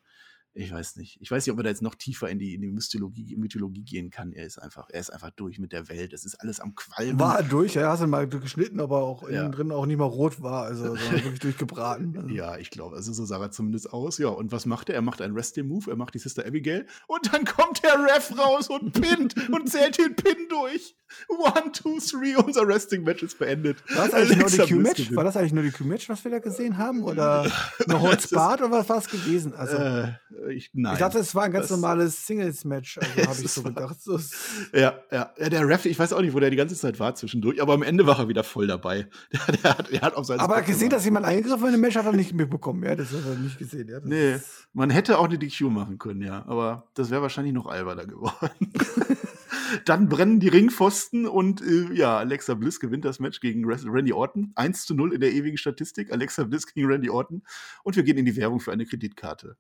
ich weiß nicht. Ich weiß nicht, ob er da jetzt noch tiefer in die, in die Mythologie, Mythologie gehen kann. Er ist einfach, er ist einfach durch mit der Welt. Es ist alles am Qualmen. War durch, ja, hast du mal geschnitten, aber auch Ja. innen drin auch nicht mal rot war, also wirklich durchgebraten. Also. Ja, ich glaube, also so sah er zumindest aus. Ja, und was macht er? Er macht einen Wrestling-Move, er macht die Sister Abigail und dann kommt der Ref raus und pinnt und zählt den Pin durch. One, two, three, unser Wrestling-Match ist beendet. War das eigentlich nur Alexa die Bliss Q-Match? War das eigentlich nur die Q-Match, was wir da gesehen haben? Oder eine Hot Das ist- Spot oder was war es gewesen? Also, Äh, ich, nein. ich dachte, es war ein ganz Das- normales Singles-Match. Also habe ich so gedacht. Ja, ja, ja, der Ref, ich weiß auch nicht, wo der die ganze Zeit war zwischendurch, aber am Ende war er wieder voll dabei. Der, der hat, der hat auf seinen aber Spot gesehen, gemacht. dass jemand eingegriffen hat in den Match, hat er nicht mitbekommen. Ja, das hat er nicht gesehen. Ja, Nee, man hätte auch eine DQ machen können, ja, aber das wäre wahrscheinlich noch alberner geworden. Dann brennen die Ringpfosten und äh, ja, Alexa Bliss gewinnt das Match gegen Randy Orton. 1 zu 0 in der ewigen Statistik. Alexa Bliss gegen Randy Orton. Und wir gehen in die Werbung für eine Kreditkarte.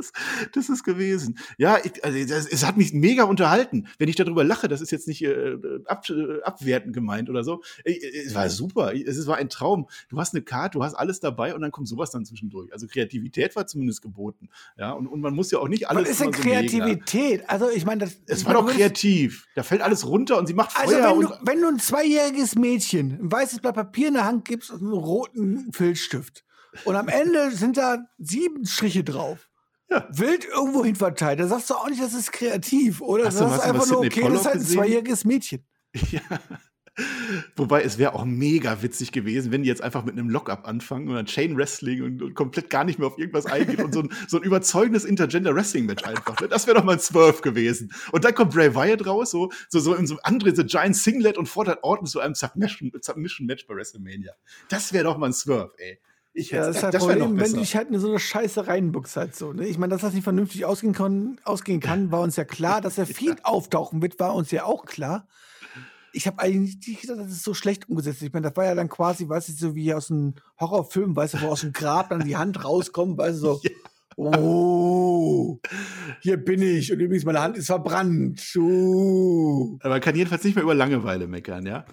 Das, das ist gewesen. Ja, ich, also das, es hat mich mega unterhalten. Wenn ich darüber lache, das ist jetzt nicht äh, ab, äh, abwertend gemeint oder so. Äh, Es war super. Es war ein Traum. Du hast eine Karte, du hast alles dabei und dann kommt sowas dann zwischendurch. Also Kreativität war zumindest geboten. Ja, und, und man muss ja auch nicht alles. Was ist denn so mega. Kreativität? Also, ich meine, das. Es war doch kreativ. Da fällt alles runter und sie macht Also, Feuer wenn und. du, wenn du ein zweijähriges Mädchen ein weißes Blatt Papier in der Hand gibst und einen roten Filzstift und am Ende sind da sieben Striche drauf ja. wild irgendwo hin verteilt. Da sagst du auch nicht, das ist kreativ, oder? Hast das du, du einfach nur, okay, das ist Pollock halt ein gesehen? zweijähriges Mädchen. Ja. Wobei es wäre auch mega witzig gewesen, wenn die jetzt einfach mit einem Lock-up anfangen und dann Chain Wrestling und, und komplett gar nicht mehr auf irgendwas eingehen und so ein, so ein überzeugendes Intergender Wrestling Match einfach. Ne? Das wäre doch mal ein Swerve gewesen. Und dann kommt Bray Wyatt raus, so, so, so in so einem Andre the Giant Singlet und fordert Orton zu einem Submission, Submission Match bei WrestleMania. Das wäre doch mal ein Swerve, ey. Ich Ja, hätte das ist halt das Problem, wenn du dich halt in so eine Scheiße reinbuchst halt so. Ne? Ich meine, dass das nicht vernünftig ausgehen, kann, ausgehen kann, war uns ja klar. Dass er viel auftauchen wird, war uns ja auch klar. Ich habe eigentlich nicht gedacht, das ist so schlecht umgesetzt. Ich meine, das war ja dann quasi, weißt du, so wie aus einem Horrorfilm, weißt du, wo aus dem Grab dann die Hand rauskommt, weißt du, so, oh, hier bin ich. Und übrigens, meine Hand ist verbrannt. Uh. Aber man kann jedenfalls nicht mehr über Langeweile meckern, ja?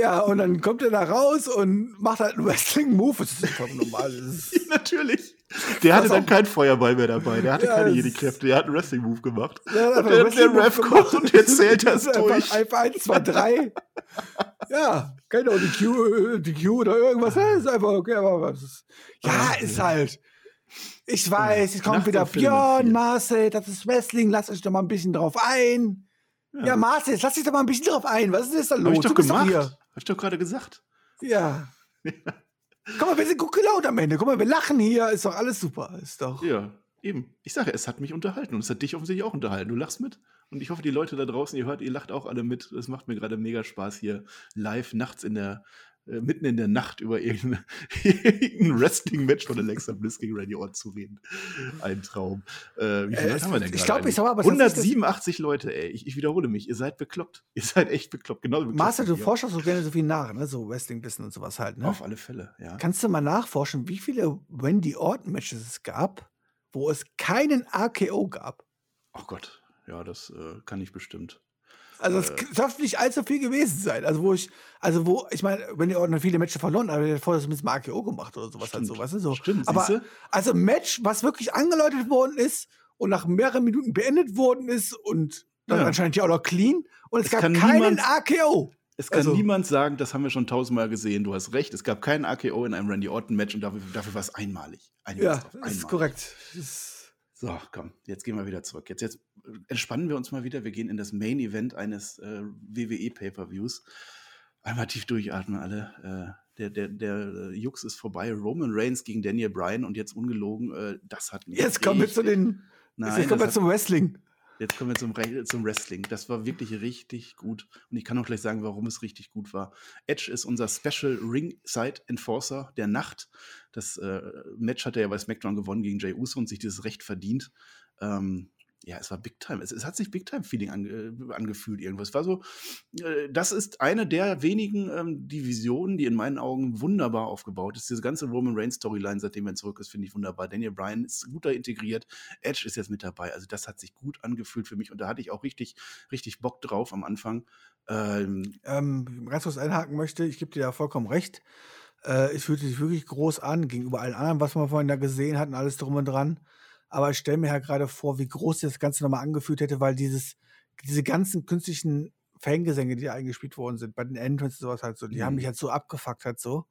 Ja, und dann kommt er da raus und macht halt einen Wrestling-Move. Das ist vollkommen normal. Das ist, Natürlich. Der hatte dann keinen Feuerball mehr dabei. Der hatte Ja, keine das- Jedi-Kräfte. Der hat einen Wrestling-Move gemacht. Ja, Und der, der Ref kommt und erzählt das ist durch. Einfach, einfach 1, 2, 3. ja, genau, die Q, die Q oder irgendwas. Ja, ist einfach okay, aber was ist. Ja, Ah, ist halt. Ich weiß, jetzt kommt wieder Björn. Marcel, das ist Wrestling, lasst euch doch mal ein bisschen drauf ein. Ja, Marcel, jetzt lass dich doch mal ein bisschen drauf ein. Was ist denn da los? Hab ich doch Du gemacht. hier. Hab ich doch gerade gesagt. Ja. Guck mal, wir sind gut gelaunt am Ende. Guck mal, wir lachen hier. Ist doch alles super. Ist doch. Ja, eben. Ich sage, es hat mich unterhalten und es hat dich offensichtlich auch unterhalten. Du lachst mit. Und ich hoffe, die Leute da draußen, ihr hört, ihr lacht auch alle mit. Es macht mir gerade mega Spaß, hier live nachts in der, äh, mitten in der Nacht über irgendein, irgendein Wrestling-Match von Alexa Bliss gegen Randy Orton zu reden. Ein Traum. Äh, wie viel Äh, Leute haben wir denn ich gerade glaub, ich aber tatsächlich das- 187 Leute, ey. Ich, ich wiederhole mich. Ihr seid bekloppt. Ihr seid echt bekloppt. Genauso bekloppt Marcel, du forschst auch so gerne so viel nach, ne? So Wrestling-Wissen und sowas halt, ne? Auf alle Fälle, ja. Kannst du mal nachforschen, wie viele Wendy Orton-Matches es gab, wo es keinen AKO gab? Oh Gott. Ja, das äh, kann ich bestimmt. Also es Äh. darf nicht allzu viel gewesen sein. Also wo ich, also wo, ich meine, Wendy Orton hat viele Matches verloren, aber er hat vorher mal AKO gemacht oder sowas halt so, Stimmt. weißt du? So. Stimmt, aber siehste? also ein Match, was wirklich angeläutet worden ist und nach mehreren Minuten beendet worden ist und dann Ja. anscheinend ja auch noch clean und es, Es gab keinen AKO. Es kann Also- niemand sagen, das haben wir schon tausendmal gesehen. Du hast recht, es gab keinen AKO in einem Randy Orton-Match und dafür, dafür war es einmalig. Wir Ja, das ist einmalig. korrekt. Das ist, So, komm, jetzt gehen wir wieder zurück. Jetzt, jetzt entspannen wir uns mal wieder. Wir gehen in das Main-Event eines äh, WWE-Pay-Per-Views. Einmal tief durchatmen, alle. Äh, der, der, der äh, Jux ist vorbei. Roman Reigns gegen Daniel Bryan und jetzt ungelogen, äh, das hat mich jetzt kommen wir zu den, Nein, jetzt kommen wir zum Wrestling. Jetzt kommen wir zum, Re- zum Wrestling. Das war wirklich richtig gut. Und ich kann auch gleich sagen, warum es richtig gut war. Edge ist unser Special Ringside Enforcer der Nacht. Das äh, Match hat er ja bei SmackDown gewonnen gegen Jay Uso und sich dieses Recht verdient. Ähm, ja, es war Big Time. Es, es hat sich Big Time Feeling ange, äh, angefühlt. Es war so, äh, das ist eine der wenigen ähm, Divisionen, die in meinen Augen wunderbar aufgebaut ist. Diese ganze Roman Reigns Storyline, seitdem er zurück ist, finde ich wunderbar. Daniel Bryan ist gut da integriert. Edge ist jetzt mit dabei. Also das hat sich gut angefühlt für mich und da hatte ich auch richtig, richtig Bock drauf am Anfang. Ähm, ähm, ganz kurz einhaken möchte, ich gebe dir da vollkommen recht. Äh, es fühlte sich wirklich groß an gegenüber allen anderen, was wir vorhin da gesehen hatten, alles drum und dran. Aber ich stelle mir ja gerade vor, wie groß das Ganze nochmal angefühlt hätte, weil dieses, diese ganzen künstlichen Fangesänge, die da eingespielt worden sind, bei den Entrance und sowas halt so, die haben Mhm. mich halt so abgefuckt halt so,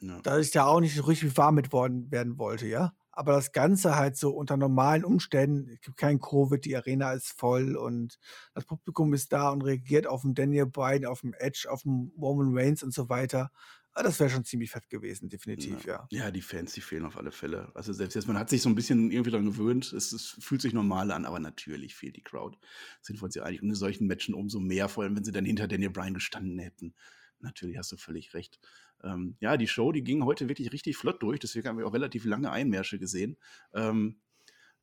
ja. dass ich da auch nicht so richtig warm mit worden werden wollte, ja. Aber das Ganze halt so unter normalen Umständen, es gibt kein Covid, die Arena ist voll und das Publikum ist da und reagiert auf den Daniel Bryan, auf den Edge, auf den Roman Reigns und so weiter. Ah, Das wäre schon ziemlich fett gewesen, definitiv, ja. Ja, die Fans, die fehlen auf alle Fälle. Also selbst jetzt, man hat sich so ein bisschen irgendwie daran gewöhnt, es, es fühlt sich normal an, aber natürlich fehlt die Crowd. Sind ja einig. Und in solchen Matchen umso mehr, vor allem wenn sie dann hinter Daniel Bryan gestanden hätten. Natürlich hast du völlig recht. Ähm, ja, die Show, die ging heute wirklich richtig flott durch, deswegen haben wir auch relativ lange Einmärsche gesehen. Ähm,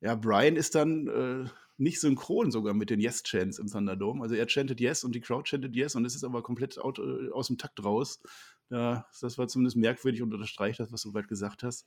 ja, Brian ist dann äh, nicht synchron sogar mit den Yes-Chants im Thunderdome. Also er chantet Yes und die Crowd chantet Yes und es ist aber komplett out, äh, aus dem Takt raus. Ja, das war zumindest merkwürdig und unterstreicht das, was du bald gesagt hast.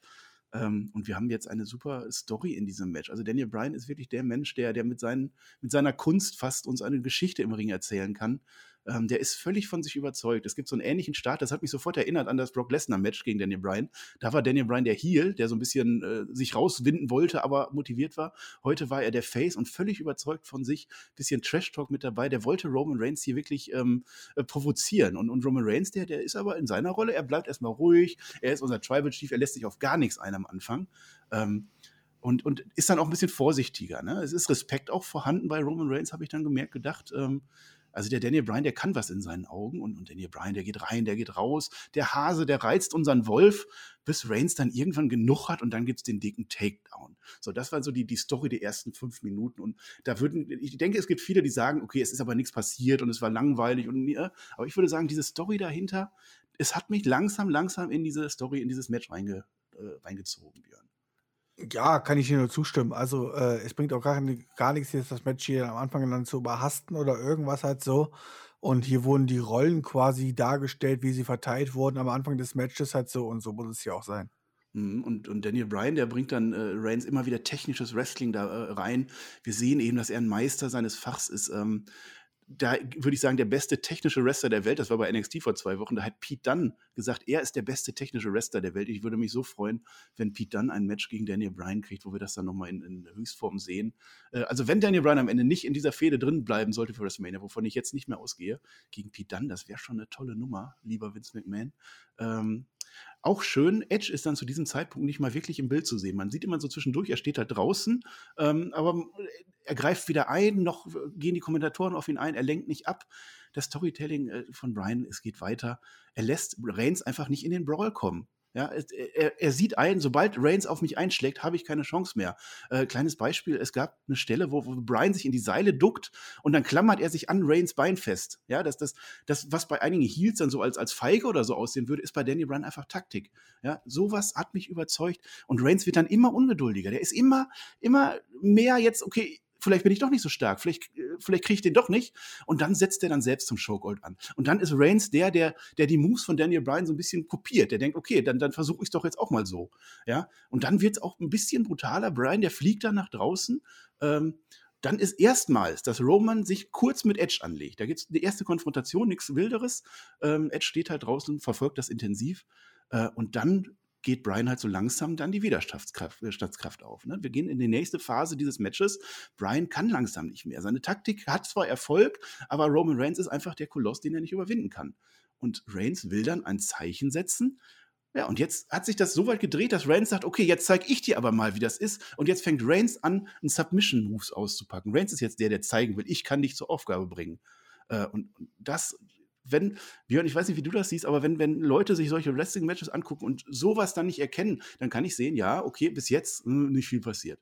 Ähm, und wir haben jetzt eine super Story in diesem Match. Also Daniel Bryan ist wirklich der Mensch, der, der mit, seinen, mit seiner Kunst fast uns eine Geschichte im Ring erzählen kann. Ähm, der ist völlig von sich überzeugt. Es gibt so einen ähnlichen Start, das hat mich sofort erinnert an das Brock Lesnar-Match gegen Daniel Bryan. Da war Daniel Bryan der Heel, der so ein bisschen äh, sich rauswinden wollte, aber motiviert war. Heute war er der Face und völlig überzeugt von sich. Bisschen Trash-Talk mit dabei. Der wollte Roman Reigns hier wirklich ähm, äh, provozieren. Und, und Roman Reigns, der, der ist aber in seiner Rolle, er bleibt erstmal ruhig. Er ist unser Tribal Chief, er lässt sich auf gar nichts ein am Anfang. Ähm, und, und ist dann auch ein bisschen vorsichtiger. Ne? Es ist Respekt auch vorhanden bei Roman Reigns, habe ich dann gemerkt, gedacht. Ähm, also der Daniel Bryan, der kann was in seinen Augen und, und Daniel Bryan, der geht rein, der geht raus. Der Hase, der reizt unseren Wolf, bis Reigns dann irgendwann genug hat und dann gibt es den dicken Takedown. So, das war so die, die Story der ersten fünf Minuten. Und da würden, ich denke, es gibt viele, die sagen, okay, es ist aber nichts passiert und es war langweilig und äh, aber ich würde sagen, diese Story dahinter, es hat mich langsam, langsam in diese Story, in dieses Match reinge, äh, reingezogen, Björn. Ja, kann ich dir nur zustimmen. Also, äh, es bringt auch gar, gar nichts, jetzt das Match hier am Anfang dann zu überhasten oder irgendwas halt so. Und hier wurden die Rollen quasi dargestellt, wie sie verteilt wurden am Anfang des Matches halt so. Und so muss es ja auch sein. Mhm, und, und Daniel Bryan, der bringt dann äh, Reigns immer wieder technisches Wrestling da äh, rein. Wir sehen eben, dass er ein Meister seines Fachs ist. Ähm, da würde ich sagen, der beste technische Wrestler der Welt, das war bei NXT vor zwei Wochen, da hat Pete Dunn gesagt, er ist der beste technische Wrestler der Welt. Ich würde mich so freuen, wenn Pete Dunn ein Match gegen Daniel Bryan kriegt, wo wir das dann nochmal in, in Höchstform sehen. Äh, also wenn Daniel Bryan am Ende nicht in dieser Fehde drin bleiben sollte für WrestleMania, wovon ich jetzt nicht mehr ausgehe, gegen Pete Dunn, das wäre schon eine tolle Nummer, lieber Vince McMahon. Ähm, auch schön, Edge ist dann zu diesem Zeitpunkt nicht mal wirklich im Bild zu sehen. Man sieht immer so zwischendurch, er steht da draußen, ähm, aber er greift wieder ein, noch gehen die Kommentatoren auf ihn ein, er lenkt nicht ab. Das Storytelling äh, von Brian, es geht weiter. Er lässt Reigns einfach nicht in den Brawl kommen. Ja, er, er, sieht ein, sobald Reigns auf mich einschlägt, habe ich keine Chance mehr. Äh, kleines Beispiel: Es gab eine Stelle, wo, wo, Brian sich in die Seile duckt und dann klammert er sich an Reigns Bein fest. Ja, das, das, das, was bei einigen Heels dann so als, als Feige oder so aussehen würde, ist bei Danny Bryan einfach Taktik. Ja, sowas hat mich überzeugt und Reigns wird dann immer ungeduldiger. Der ist immer, immer mehr jetzt, okay, vielleicht bin ich doch nicht so stark, vielleicht, äh, vielleicht kriege ich den doch nicht. Und dann setzt er dann selbst zum Showgold an. Und dann ist Reigns der, der, der die Moves von Daniel Bryan so ein bisschen kopiert. Der denkt, okay, dann, dann versuche ich es doch jetzt auch mal so. Ja? Und dann wird es auch ein bisschen brutaler. Bryan, der fliegt dann nach draußen. Ähm, dann ist erstmals, dass Roman sich kurz mit Edge anlegt. Da gibt es die erste Konfrontation, nichts Wilderes. Ähm, Edge steht halt draußen, verfolgt das intensiv. Äh, und dann geht Brian halt so langsam dann die Widerstandskraft auf. Ne? Wir gehen in die nächste Phase dieses Matches. Brian kann langsam nicht mehr. Seine Taktik hat zwar Erfolg, aber Roman Reigns ist einfach der Koloss, den er nicht überwinden kann. Und Reigns will dann ein Zeichen setzen. Ja, und jetzt hat sich das so weit gedreht, dass Reigns sagt, okay, jetzt zeige ich dir aber mal, wie das ist. Und jetzt fängt Reigns an, einen Submission-Moves auszupacken. Reigns ist jetzt der, der zeigen will, ich kann dich zur Aufgabe bringen. Äh, und das wenn, Björn, ich weiß nicht, wie du das siehst, aber wenn, wenn Leute sich solche Wrestling-Matches angucken und sowas dann nicht erkennen, dann kann ich sehen, ja, okay, bis jetzt mh, hm, nicht viel passiert.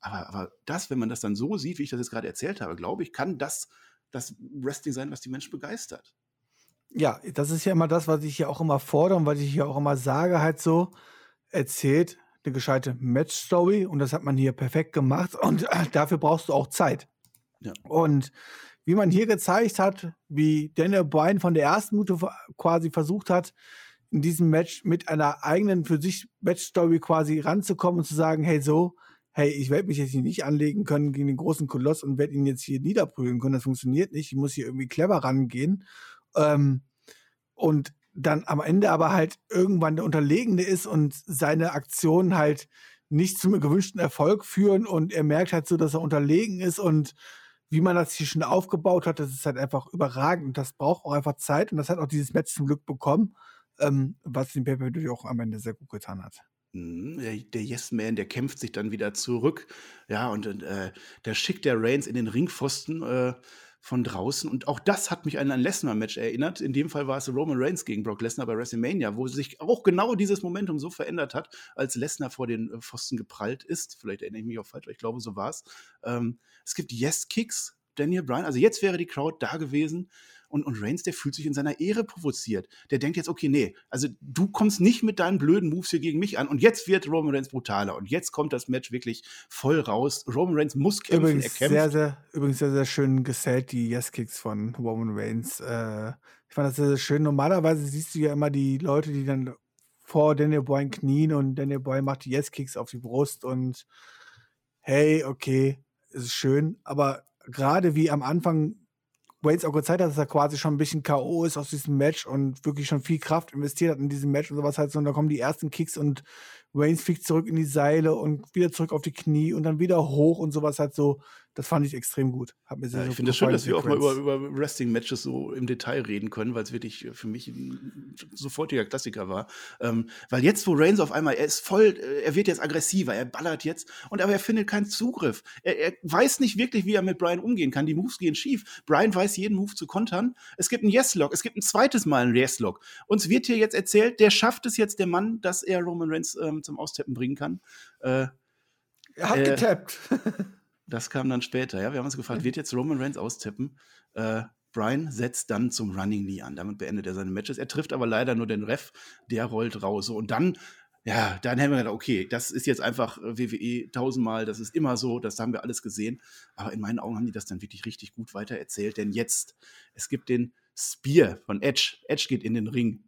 Aber, aber das, wenn man das dann so sieht, wie ich das jetzt gerade erzählt habe, glaube ich, kann das das Wrestling sein, was die Menschen begeistert. Ja, das ist ja immer das, was ich ja auch immer fordere und was ich ja auch immer sage, halt so, erzählt eine gescheite Match-Story und das hat man hier perfekt gemacht und dafür brauchst du auch Zeit. Ja. Und wie man hier gezeigt hat, wie Daniel Bryan von der ersten Minute quasi versucht hat, in diesem Match mit einer eigenen für sich Match-Story quasi ranzukommen und zu sagen, hey so, hey, ich werde mich jetzt hier nicht anlegen können gegen den großen Koloss und werde ihn jetzt hier niederprügeln können. Das funktioniert nicht. Ich muss hier irgendwie clever rangehen. Ähm, und dann am Ende aber halt irgendwann der Unterlegene ist und seine Aktionen halt nicht zum gewünschten Erfolg führen und er merkt halt so, dass er unterlegen ist und wie man das hier schon aufgebaut hat, das ist halt einfach überragend und das braucht auch einfach Zeit und das hat auch dieses Match zum Glück bekommen, ähm, was dem Pay Per auch am Ende sehr gut getan hat. Mhm, der, Yes Man, der kämpft sich dann wieder zurück, ja, und äh, der schickt der Reigns in den Ringpfosten äh, von draußen. Und auch das hat mich an ein Lesnar-Match erinnert. In dem Fall war es Roman Reigns gegen Brock Lesnar bei WrestleMania, wo sich auch genau dieses Momentum so verändert hat, als Lesnar vor den äh, Pfosten geprallt ist. Vielleicht erinnere ich mich auch falsch, aber ich glaube, so war es. Ähm, es gibt Yes-Kicks, Daniel Bryan. Also jetzt wäre die Crowd da gewesen. Und, und Reigns, der fühlt sich in seiner Ehre provoziert. Der denkt jetzt, okay, nee, also du kommst nicht mit deinen blöden Moves hier gegen mich an. Und jetzt wird Roman Reigns brutaler. Und jetzt kommt das Match wirklich voll raus. Roman Reigns muss kämpfen. Übrigens. Sehr, sehr, übrigens sehr, sehr schön gesellt, die Yes-Kicks von Roman Reigns. Äh, ich fand das sehr, sehr schön. Normalerweise siehst du ja immer die Leute, die dann vor Daniel Bryan knien und Daniel Bryan macht die Yes-Kicks auf die Brust und hey, okay, ist schön. Aber gerade wie am Anfang Waynes auch gezeigt hat, dass er quasi schon ein bisschen K.O. ist aus diesem Match und wirklich schon viel Kraft investiert hat in diesem Match und sowas halt so. Und da kommen die ersten Kicks und Waynes fliegt zurück in die Seile und wieder zurück auf die Knie und dann wieder hoch und sowas halt so. Das fand ich extrem gut. Hat mir sehr, ja, ich finde es das schön, dass wir auch mal über, über Wrestling-Matches so im Detail reden können, weil es wirklich für mich ein sofortiger Klassiker war. Ähm, weil jetzt, wo Reigns auf einmal, er ist voll, äh, er wird jetzt aggressiver, er ballert jetzt, und aber er findet keinen Zugriff. Er, er weiß nicht wirklich, wie er mit Brian umgehen kann. Die Moves gehen schief. Brian weiß jeden Move zu kontern. Es gibt einen Yes-Lock, es gibt ein zweites Mal einen Yes-Lock. Uns wird hier jetzt erzählt, der schafft es jetzt, der Mann, dass er Roman Reigns ähm, zum Austeppen bringen kann. Äh, er hat äh, getappt. Das kam dann später, ja. Wir haben uns gefragt, wird jetzt Roman Reigns austippen? Äh, Brian setzt dann zum Running Knee an. Damit beendet er seine Matches. Er trifft aber leider nur den Ref, der rollt raus. Und dann, ja, dann haben wir gedacht, okay, das ist jetzt einfach äh, WWE tausendmal, das ist immer so, das haben wir alles gesehen. Aber in meinen Augen haben die das dann wirklich richtig gut weitererzählt, denn jetzt, es gibt den Spear von Edge. Edge geht in den Ring.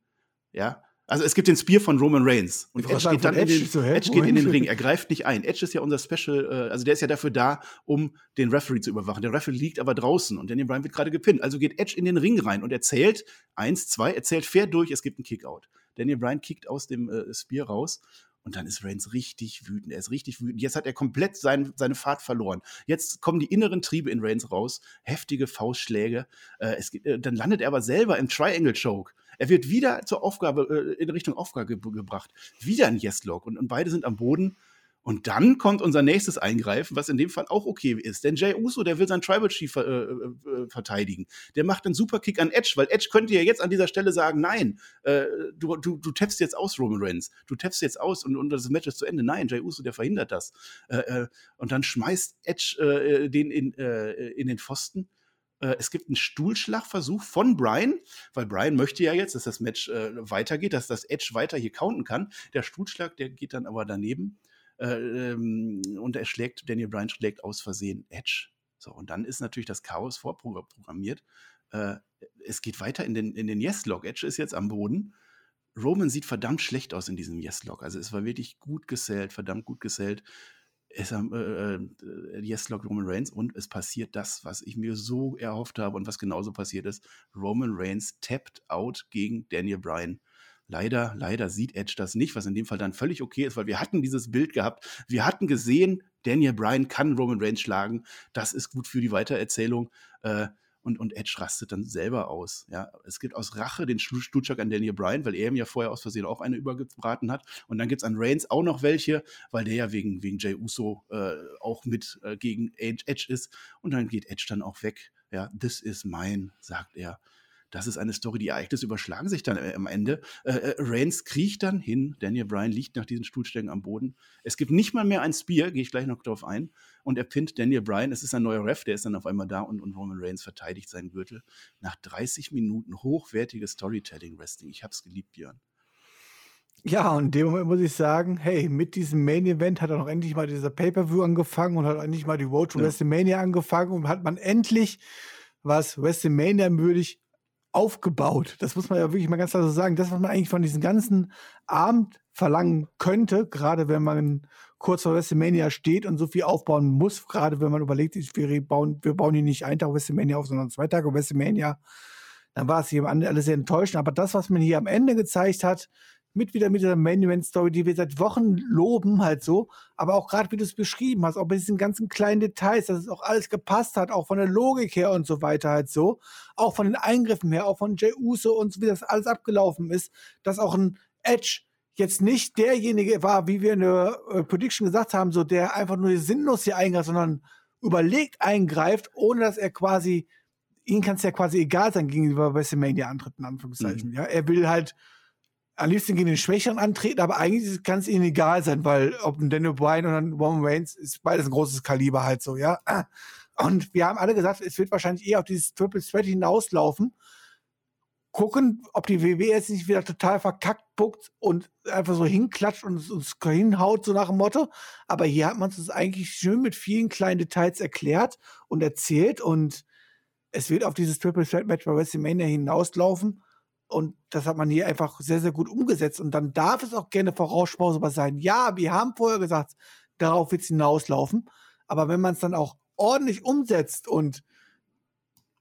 Ja, also es gibt den Spear von Roman Reigns und Edge geht dann in den, so, Edge geht in den Ring. Er greift nicht ein. Edge ist ja unser Special, äh, also der ist ja dafür da, um den Referee zu überwachen. Der Referee liegt aber draußen und Daniel Bryan wird gerade gepinnt. Also geht Edge in den Ring rein und er zählt eins, zwei, er zählt fair durch. Es gibt einen Kickout. Daniel Bryan kickt aus dem äh, Spear raus und dann ist Reigns richtig wütend. Er ist richtig wütend. Jetzt hat er komplett sein, seine Fahrt verloren. Jetzt kommen die inneren Triebe in Reigns raus. Heftige Faustschläge. Äh, es, äh, dann landet er aber selber im Triangle Choke. Er wird wieder zur Aufgabe, äh, in Richtung Aufgabe ge gebracht. Wieder ein Yes-Log. Und, und beide sind am Boden. Und dann kommt unser nächstes Eingreifen, was in dem Fall auch okay ist. Denn Jay Uso, der will sein Tribal Chief äh, äh, äh, verteidigen. Der macht einen Superkick an Edge, weil Edge könnte ja jetzt an dieser Stelle sagen, nein, äh, du, du, du tappst jetzt aus, Roman Reigns. Du tappst jetzt aus und, und das Match ist zu Ende. Nein, Jay Uso, der verhindert das. Äh, äh, und dann schmeißt Edge den in, in den Pfosten es gibt einen Stuhlschlagversuch von Brian, weil Brian möchte ja jetzt, dass das Match äh, weitergeht, dass das Edge weiter hier counten kann. Der Stuhlschlag, der geht dann aber daneben. Äh, ähm, und er schlägt, Daniel Bryan schlägt aus Versehen Edge. So, und dann ist natürlich das Chaos vorprogrammiert. Äh, es geht weiter in den, in den Yes-Log. Edge ist jetzt am Boden. Roman sieht verdammt schlecht aus in diesem Yes-Log. Also es war wirklich gut gesellt, verdammt gut gesellt. Es äh, äh, Yes-Log Roman Reigns und es passiert das, was ich mir so erhofft habe und was genauso passiert ist. Roman Reigns tapped out gegen Daniel Bryan. Leider, leider sieht Edge das nicht, was in dem Fall dann völlig okay ist, weil wir hatten dieses Bild gehabt. Wir hatten gesehen, Daniel Bryan kann Roman Reigns schlagen. Das ist gut für die Weitererzählung. Äh, und, und Edge rastet dann selber aus. Ja, es gibt aus Rache den Stutschak an Daniel Bryan, weil er ihm ja vorher aus Versehen auch eine übergebraten hat. Und dann gibt es an Reigns auch noch welche, weil der ja wegen, wegen Jay Uso äh, auch mit äh, gegen Edge ist. Und dann geht Edge dann auch weg. Ja, this is mine, sagt er. Das ist eine Story, die Ereignisse überschlagen sich dann äh, am Ende. Äh, äh, Reigns kriecht dann hin, Daniel Bryan liegt nach diesen Stuhlstängen am Boden. Es gibt nicht mal mehr ein Spear, gehe ich gleich noch darauf ein. Und er pinnt Daniel Bryan. Es ist ein neuer Ref, der ist dann auf einmal da und, und Roman Reigns verteidigt seinen Gürtel. Nach 30 Minuten hochwertiges Storytelling-Wrestling. Ich hab's geliebt, Björn. Ja, und in dem Moment muss ich sagen, hey, mit diesem Main-Event hat er noch endlich mal dieser Pay-Per-View angefangen und hat endlich mal die Road to ja. WrestleMania angefangen und hat man endlich was WrestleMania würdig aufgebaut. Das muss man ja wirklich mal ganz klar so sagen. Das, was man eigentlich von diesem ganzen Abend verlangen könnte, gerade wenn man kurz vor WrestleMania steht und so viel aufbauen muss, gerade wenn man überlegt, wir bauen, wir bauen hier nicht einen Tag WrestleMania auf, sondern zwei Tage WrestleMania, dann war es hier alles sehr enttäuschend. Aber das, was man hier am Ende gezeigt hat, mit wieder mit dieser Main Event Story, die wir seit Wochen loben, halt so. Aber auch gerade, wie du es beschrieben hast, auch bei diesen ganzen kleinen Details, dass es auch alles gepasst hat, auch von der Logik her und so weiter halt so. Auch von den Eingriffen her, auch von Jay Uso und so, wie das alles abgelaufen ist, dass auch ein Edge jetzt nicht derjenige war, wie wir in der äh, Prediction gesagt haben, so der einfach nur sinnlos hier eingreift, sondern überlegt eingreift, ohne dass er quasi, ihm kann es ja quasi egal sein gegenüber WrestleMania-Antritten, in Anführungszeichen. Mhm. Ja, er will halt am liebsten gegen den Schwächeren antreten, aber eigentlich kann es ihnen egal sein, weil ob ein Daniel Bryan oder ein Roman Reigns ist beides ein großes Kaliber halt so, ja. Und wir haben alle gesagt, es wird wahrscheinlich eher auf dieses Triple Threat hinauslaufen. Gucken, ob die WWE jetzt nicht wieder total verkackt puckt und einfach so hinklatscht und uns hinhaut, so nach dem Motto. Aber hier hat man es eigentlich schön mit vielen kleinen Details erklärt und erzählt und es wird auf dieses Triple Threat Match bei WrestleMania hinauslaufen. Und das hat man hier einfach sehr, sehr gut umgesetzt. Und dann darf es auch gerne vorausschaubar sein. Ja, wir haben vorher gesagt, darauf wird es hinauslaufen. Aber wenn man es dann auch ordentlich umsetzt und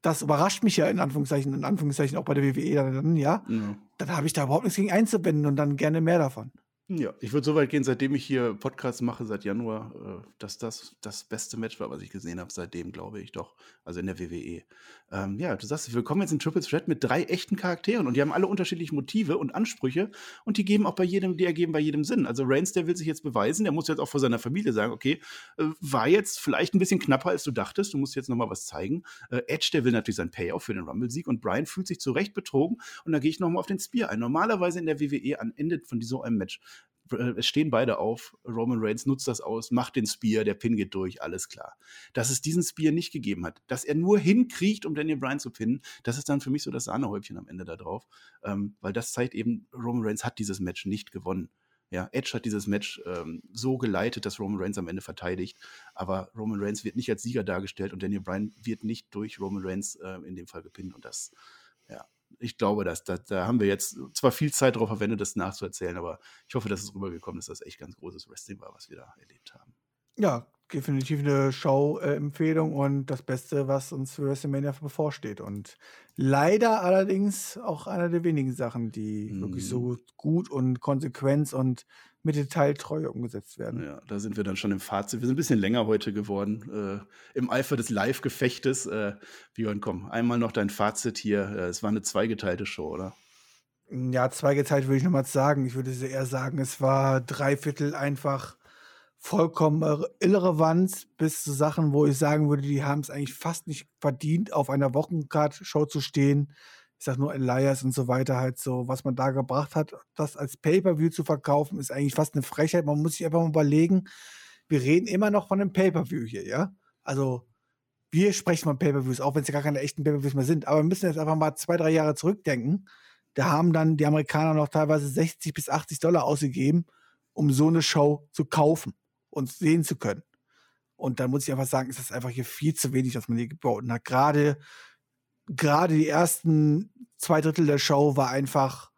das überrascht mich ja in Anführungszeichen, in Anführungszeichen auch bei der WWE dann, ja, ja. dann habe ich da überhaupt nichts gegen einzuwenden und dann gerne mehr davon. Ja, ich würde so weit gehen, seitdem ich hier Podcasts mache, seit Januar, äh, dass das das beste Match war, was ich gesehen habe, seitdem, glaube ich doch. Also in der WWE. Ähm, ja, du sagst, wir kommen jetzt in Triple Threat mit drei echten Charakteren und die haben alle unterschiedliche Motive und Ansprüche und die geben auch bei jedem, die ergeben bei jedem Sinn. Also Reigns, der will sich jetzt beweisen, der muss jetzt auch vor seiner Familie sagen, okay, äh, war jetzt vielleicht ein bisschen knapper, als du dachtest, du musst jetzt nochmal was zeigen. Äh, Edge, der will natürlich sein Payoff für den Rumble-Sieg und Brian fühlt sich zu Recht betrogen und da gehe ich nochmal auf den Spear ein. Normalerweise in der WWE am Ende von so einem Match es stehen beide auf. Roman Reigns nutzt das aus, macht den Spear, der Pin geht durch, alles klar. Dass es diesen Spear nicht gegeben hat, dass er nur hinkriecht, um Daniel Bryan zu pinnen, das ist dann für mich so das Sahnehäubchen am Ende da drauf. Ähm, weil das zeigt eben, Roman Reigns hat dieses Match nicht gewonnen. Ja, Edge hat dieses Match ähm, so geleitet, dass Roman Reigns am Ende verteidigt. Aber Roman Reigns wird nicht als Sieger dargestellt und Daniel Bryan wird nicht durch Roman Reigns äh, in dem Fall gepinnt. Und das, ich glaube, dass, da, da haben wir jetzt zwar viel Zeit darauf verwendet, das nachzuerzählen, aber ich hoffe, dass es rübergekommen ist, dass das echt ganz großes Wrestling war, was wir da erlebt haben. Ja, definitiv eine Show-Empfehlung und das Beste, was uns für WrestleMania bevorsteht. Und leider allerdings auch einer der wenigen Sachen, die mm. wirklich so gut und konsequent und mit Detailtreue umgesetzt werden. Ja, da sind wir dann schon im Fazit. Wir sind ein bisschen länger heute geworden. Äh, Im Eifer des Live-Gefechtes. Äh, Björn, komm, einmal noch dein Fazit hier. Äh, es war eine zweigeteilte Show, oder? Ja, zweigeteilt würde ich nochmal sagen. Ich würde eher sagen, es war dreiviertel einfach vollkommen irrelevant bis zu Sachen, wo ich sagen würde, die haben es eigentlich fast nicht verdient, auf einer Wochencard-Show zu stehen. Ich sag nur Elias und so weiter, halt so, was man da gebracht hat, das als Pay-Per-View zu verkaufen, ist eigentlich fast eine Frechheit. Man muss sich einfach mal überlegen, wir reden immer noch von einem Pay-Per-View hier, ja? Also, wir sprechen von Pay-Per-Views, auch wenn es ja gar keine echten Pay-Per-Views mehr sind. Aber wir müssen jetzt einfach mal zwei, drei Jahre zurückdenken. Da haben dann die Amerikaner noch teilweise 60 bis 80 Dollar ausgegeben, um so eine Show zu kaufen uns sehen zu können. Und dann muss ich einfach sagen, ist das einfach hier viel zu wenig, was man hier geboten hat. Gerade, gerade die ersten zwei Drittel der Show war einfach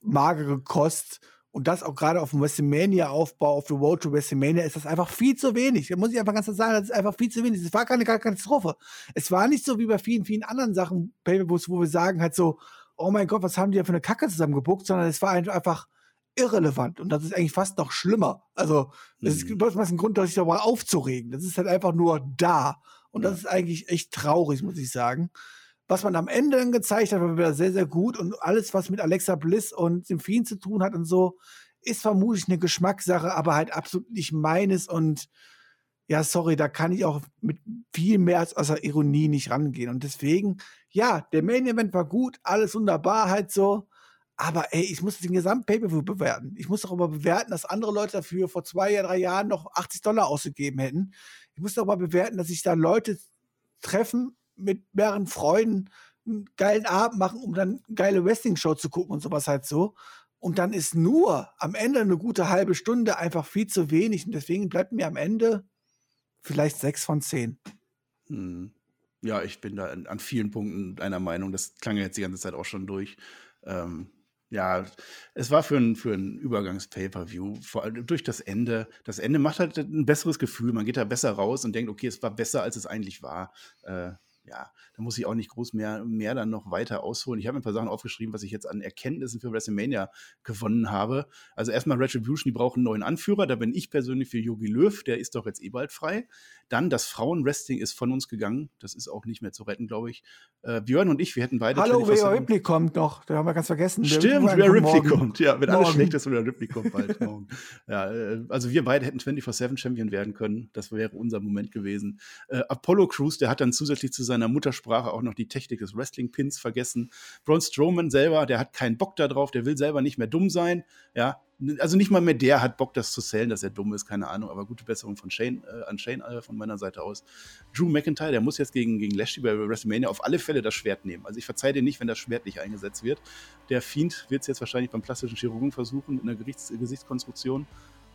magere Kost. Und das auch gerade auf dem WrestleMania-Aufbau, auf der Road to WrestleMania, ist das einfach viel zu wenig. Da muss ich einfach ganz klar sagen, das ist einfach viel zu wenig. Es war keine, keine Katastrophe. Es war nicht so wie bei vielen, vielen anderen Sachen, Paperbooks, wo wir sagen halt so, oh mein Gott, was haben die ja für eine Kacke zusammengebuckt, sondern es war einfach irrelevant. Und das ist eigentlich fast noch schlimmer. Also, das ist mhm. was ein Grund, sich darüber aufzuregen. Das ist halt einfach nur da. Und das ist eigentlich echt traurig, muss ich sagen. Was man am Ende dann gezeigt hat, war wieder sehr, sehr gut. Und alles, was mit Alexa Bliss und Symphin zu tun hat und so, ist vermutlich eine Geschmackssache, aber halt absolut nicht meines. Und ja, sorry, da kann ich auch mit viel mehr als außer Ironie nicht rangehen. Und deswegen, ja, der Main Event war gut, alles wunderbar, halt so. Aber ey, ich muss den gesamten Pay-Per-View bewerten. Ich muss darüber bewerten, dass andere Leute dafür vor zwei, drei Jahren noch 80 Dollar ausgegeben hätten. Ich muss darüber bewerten, dass sich da Leute treffen mit mehreren Freunden, einen geilen Abend machen, um dann eine geile Wrestling-Show zu gucken und sowas halt so. Und dann ist nur am Ende eine gute halbe Stunde einfach viel zu wenig. Und deswegen bleibt mir am Ende vielleicht sechs von zehn. Hm. Ja, ich bin da an vielen Punkten einer Meinung. Das klang ja jetzt die ganze Zeit auch schon durch. Ähm, ja, es war für ein, für ein Übergangs-Pay-Per-View, vor allem durch das Ende. Das Ende macht halt ein besseres Gefühl. Man geht da besser raus und denkt, okay, es war besser, als es eigentlich war. Äh, ja, da muss ich auch nicht groß mehr, mehr dann noch weiter ausholen. Ich habe ein paar Sachen aufgeschrieben, was ich jetzt an Erkenntnissen für WrestleMania gewonnen habe. Also erstmal Retribution, die brauchen einen neuen Anführer. Da bin ich persönlich für Yogi Löw, der ist doch jetzt eh bald frei. Dann das Frauenwrestling ist von uns gegangen. Das ist auch nicht mehr zu retten, glaube ich. Äh, Björn und ich, wir hätten beide. Hallo, Rhea Ripley kommt noch. Da haben wir ganz vergessen. Stimmt, Rhea Ripley kommt. Ja, wenn alles schlecht ist, Rhea Ripley kommt bald morgen. Ja, äh, also wir beide hätten 24-7 Champion werden können. Das wäre unser Moment gewesen. Äh, Apollo Crews, der hat dann zusätzlich zu seiner Muttersprache auch noch die Technik des Wrestling-Pins vergessen. Braun Strowman selber, der hat keinen Bock darauf, der will selber nicht mehr dumm sein. Ja, also nicht mal mehr der hat Bock, das zu zählen, dass er dumm ist, keine Ahnung, aber gute Besserung von Shane, äh, an Shane äh, von meiner Seite aus. Drew McIntyre, der muss jetzt gegen, gegen Lashley bei WrestleMania auf alle Fälle das Schwert nehmen. Also ich verzeihe dir nicht, wenn das Schwert nicht eingesetzt wird. Der Fiend wird es jetzt wahrscheinlich beim plastischen Chirurgen versuchen, mit einer Gesichts Gesichtskonstruktion.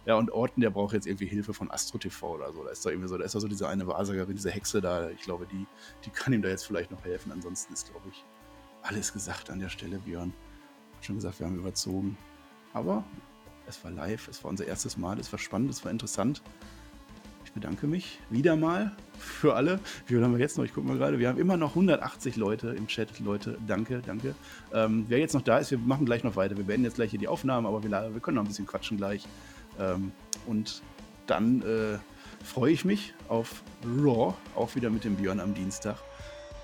Ja, und Orton, der braucht jetzt irgendwie Hilfe von Astro TV oder so. Da ist doch irgendwie so, da ist doch so diese eine Wahrsagerin, diese Hexe da. Ich glaube, die, die kann ihm da jetzt vielleicht noch helfen. Ansonsten ist, glaube ich, alles gesagt an der Stelle, Björn. Hab schon gesagt, wir haben überzogen. Aber es war live, es war unser erstes Mal, es war spannend, es war interessant. Ich bedanke mich wieder mal für alle. Wie viel haben wir jetzt noch? Ich gucke mal gerade. Wir haben immer noch 180 Leute im Chat. Leute, danke, danke. Ähm, wer jetzt noch da ist, wir machen gleich noch weiter. Wir beenden jetzt gleich hier die Aufnahmen, aber wir, wir können noch ein bisschen quatschen gleich. Ähm, und dann äh, freue ich mich auf Raw, auch wieder mit dem Björn am Dienstag.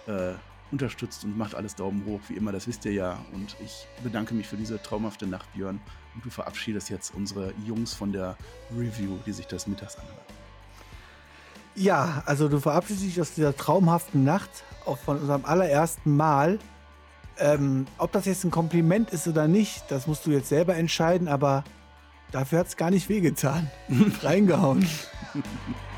Äh, unterstützt und macht alles Daumen hoch, wie immer, das wisst ihr ja. Und ich bedanke mich für diese traumhafte Nacht, Björn. Und du verabschiedest jetzt unsere Jungs von der Review, die sich das mittags anhören. Ja, also du verabschiedest dich aus dieser traumhaften Nacht, auch von unserem allerersten Mal. Ähm, ob das jetzt ein Kompliment ist oder nicht, das musst du jetzt selber entscheiden, aber dafür hat es gar nicht wehgetan. Reingehauen.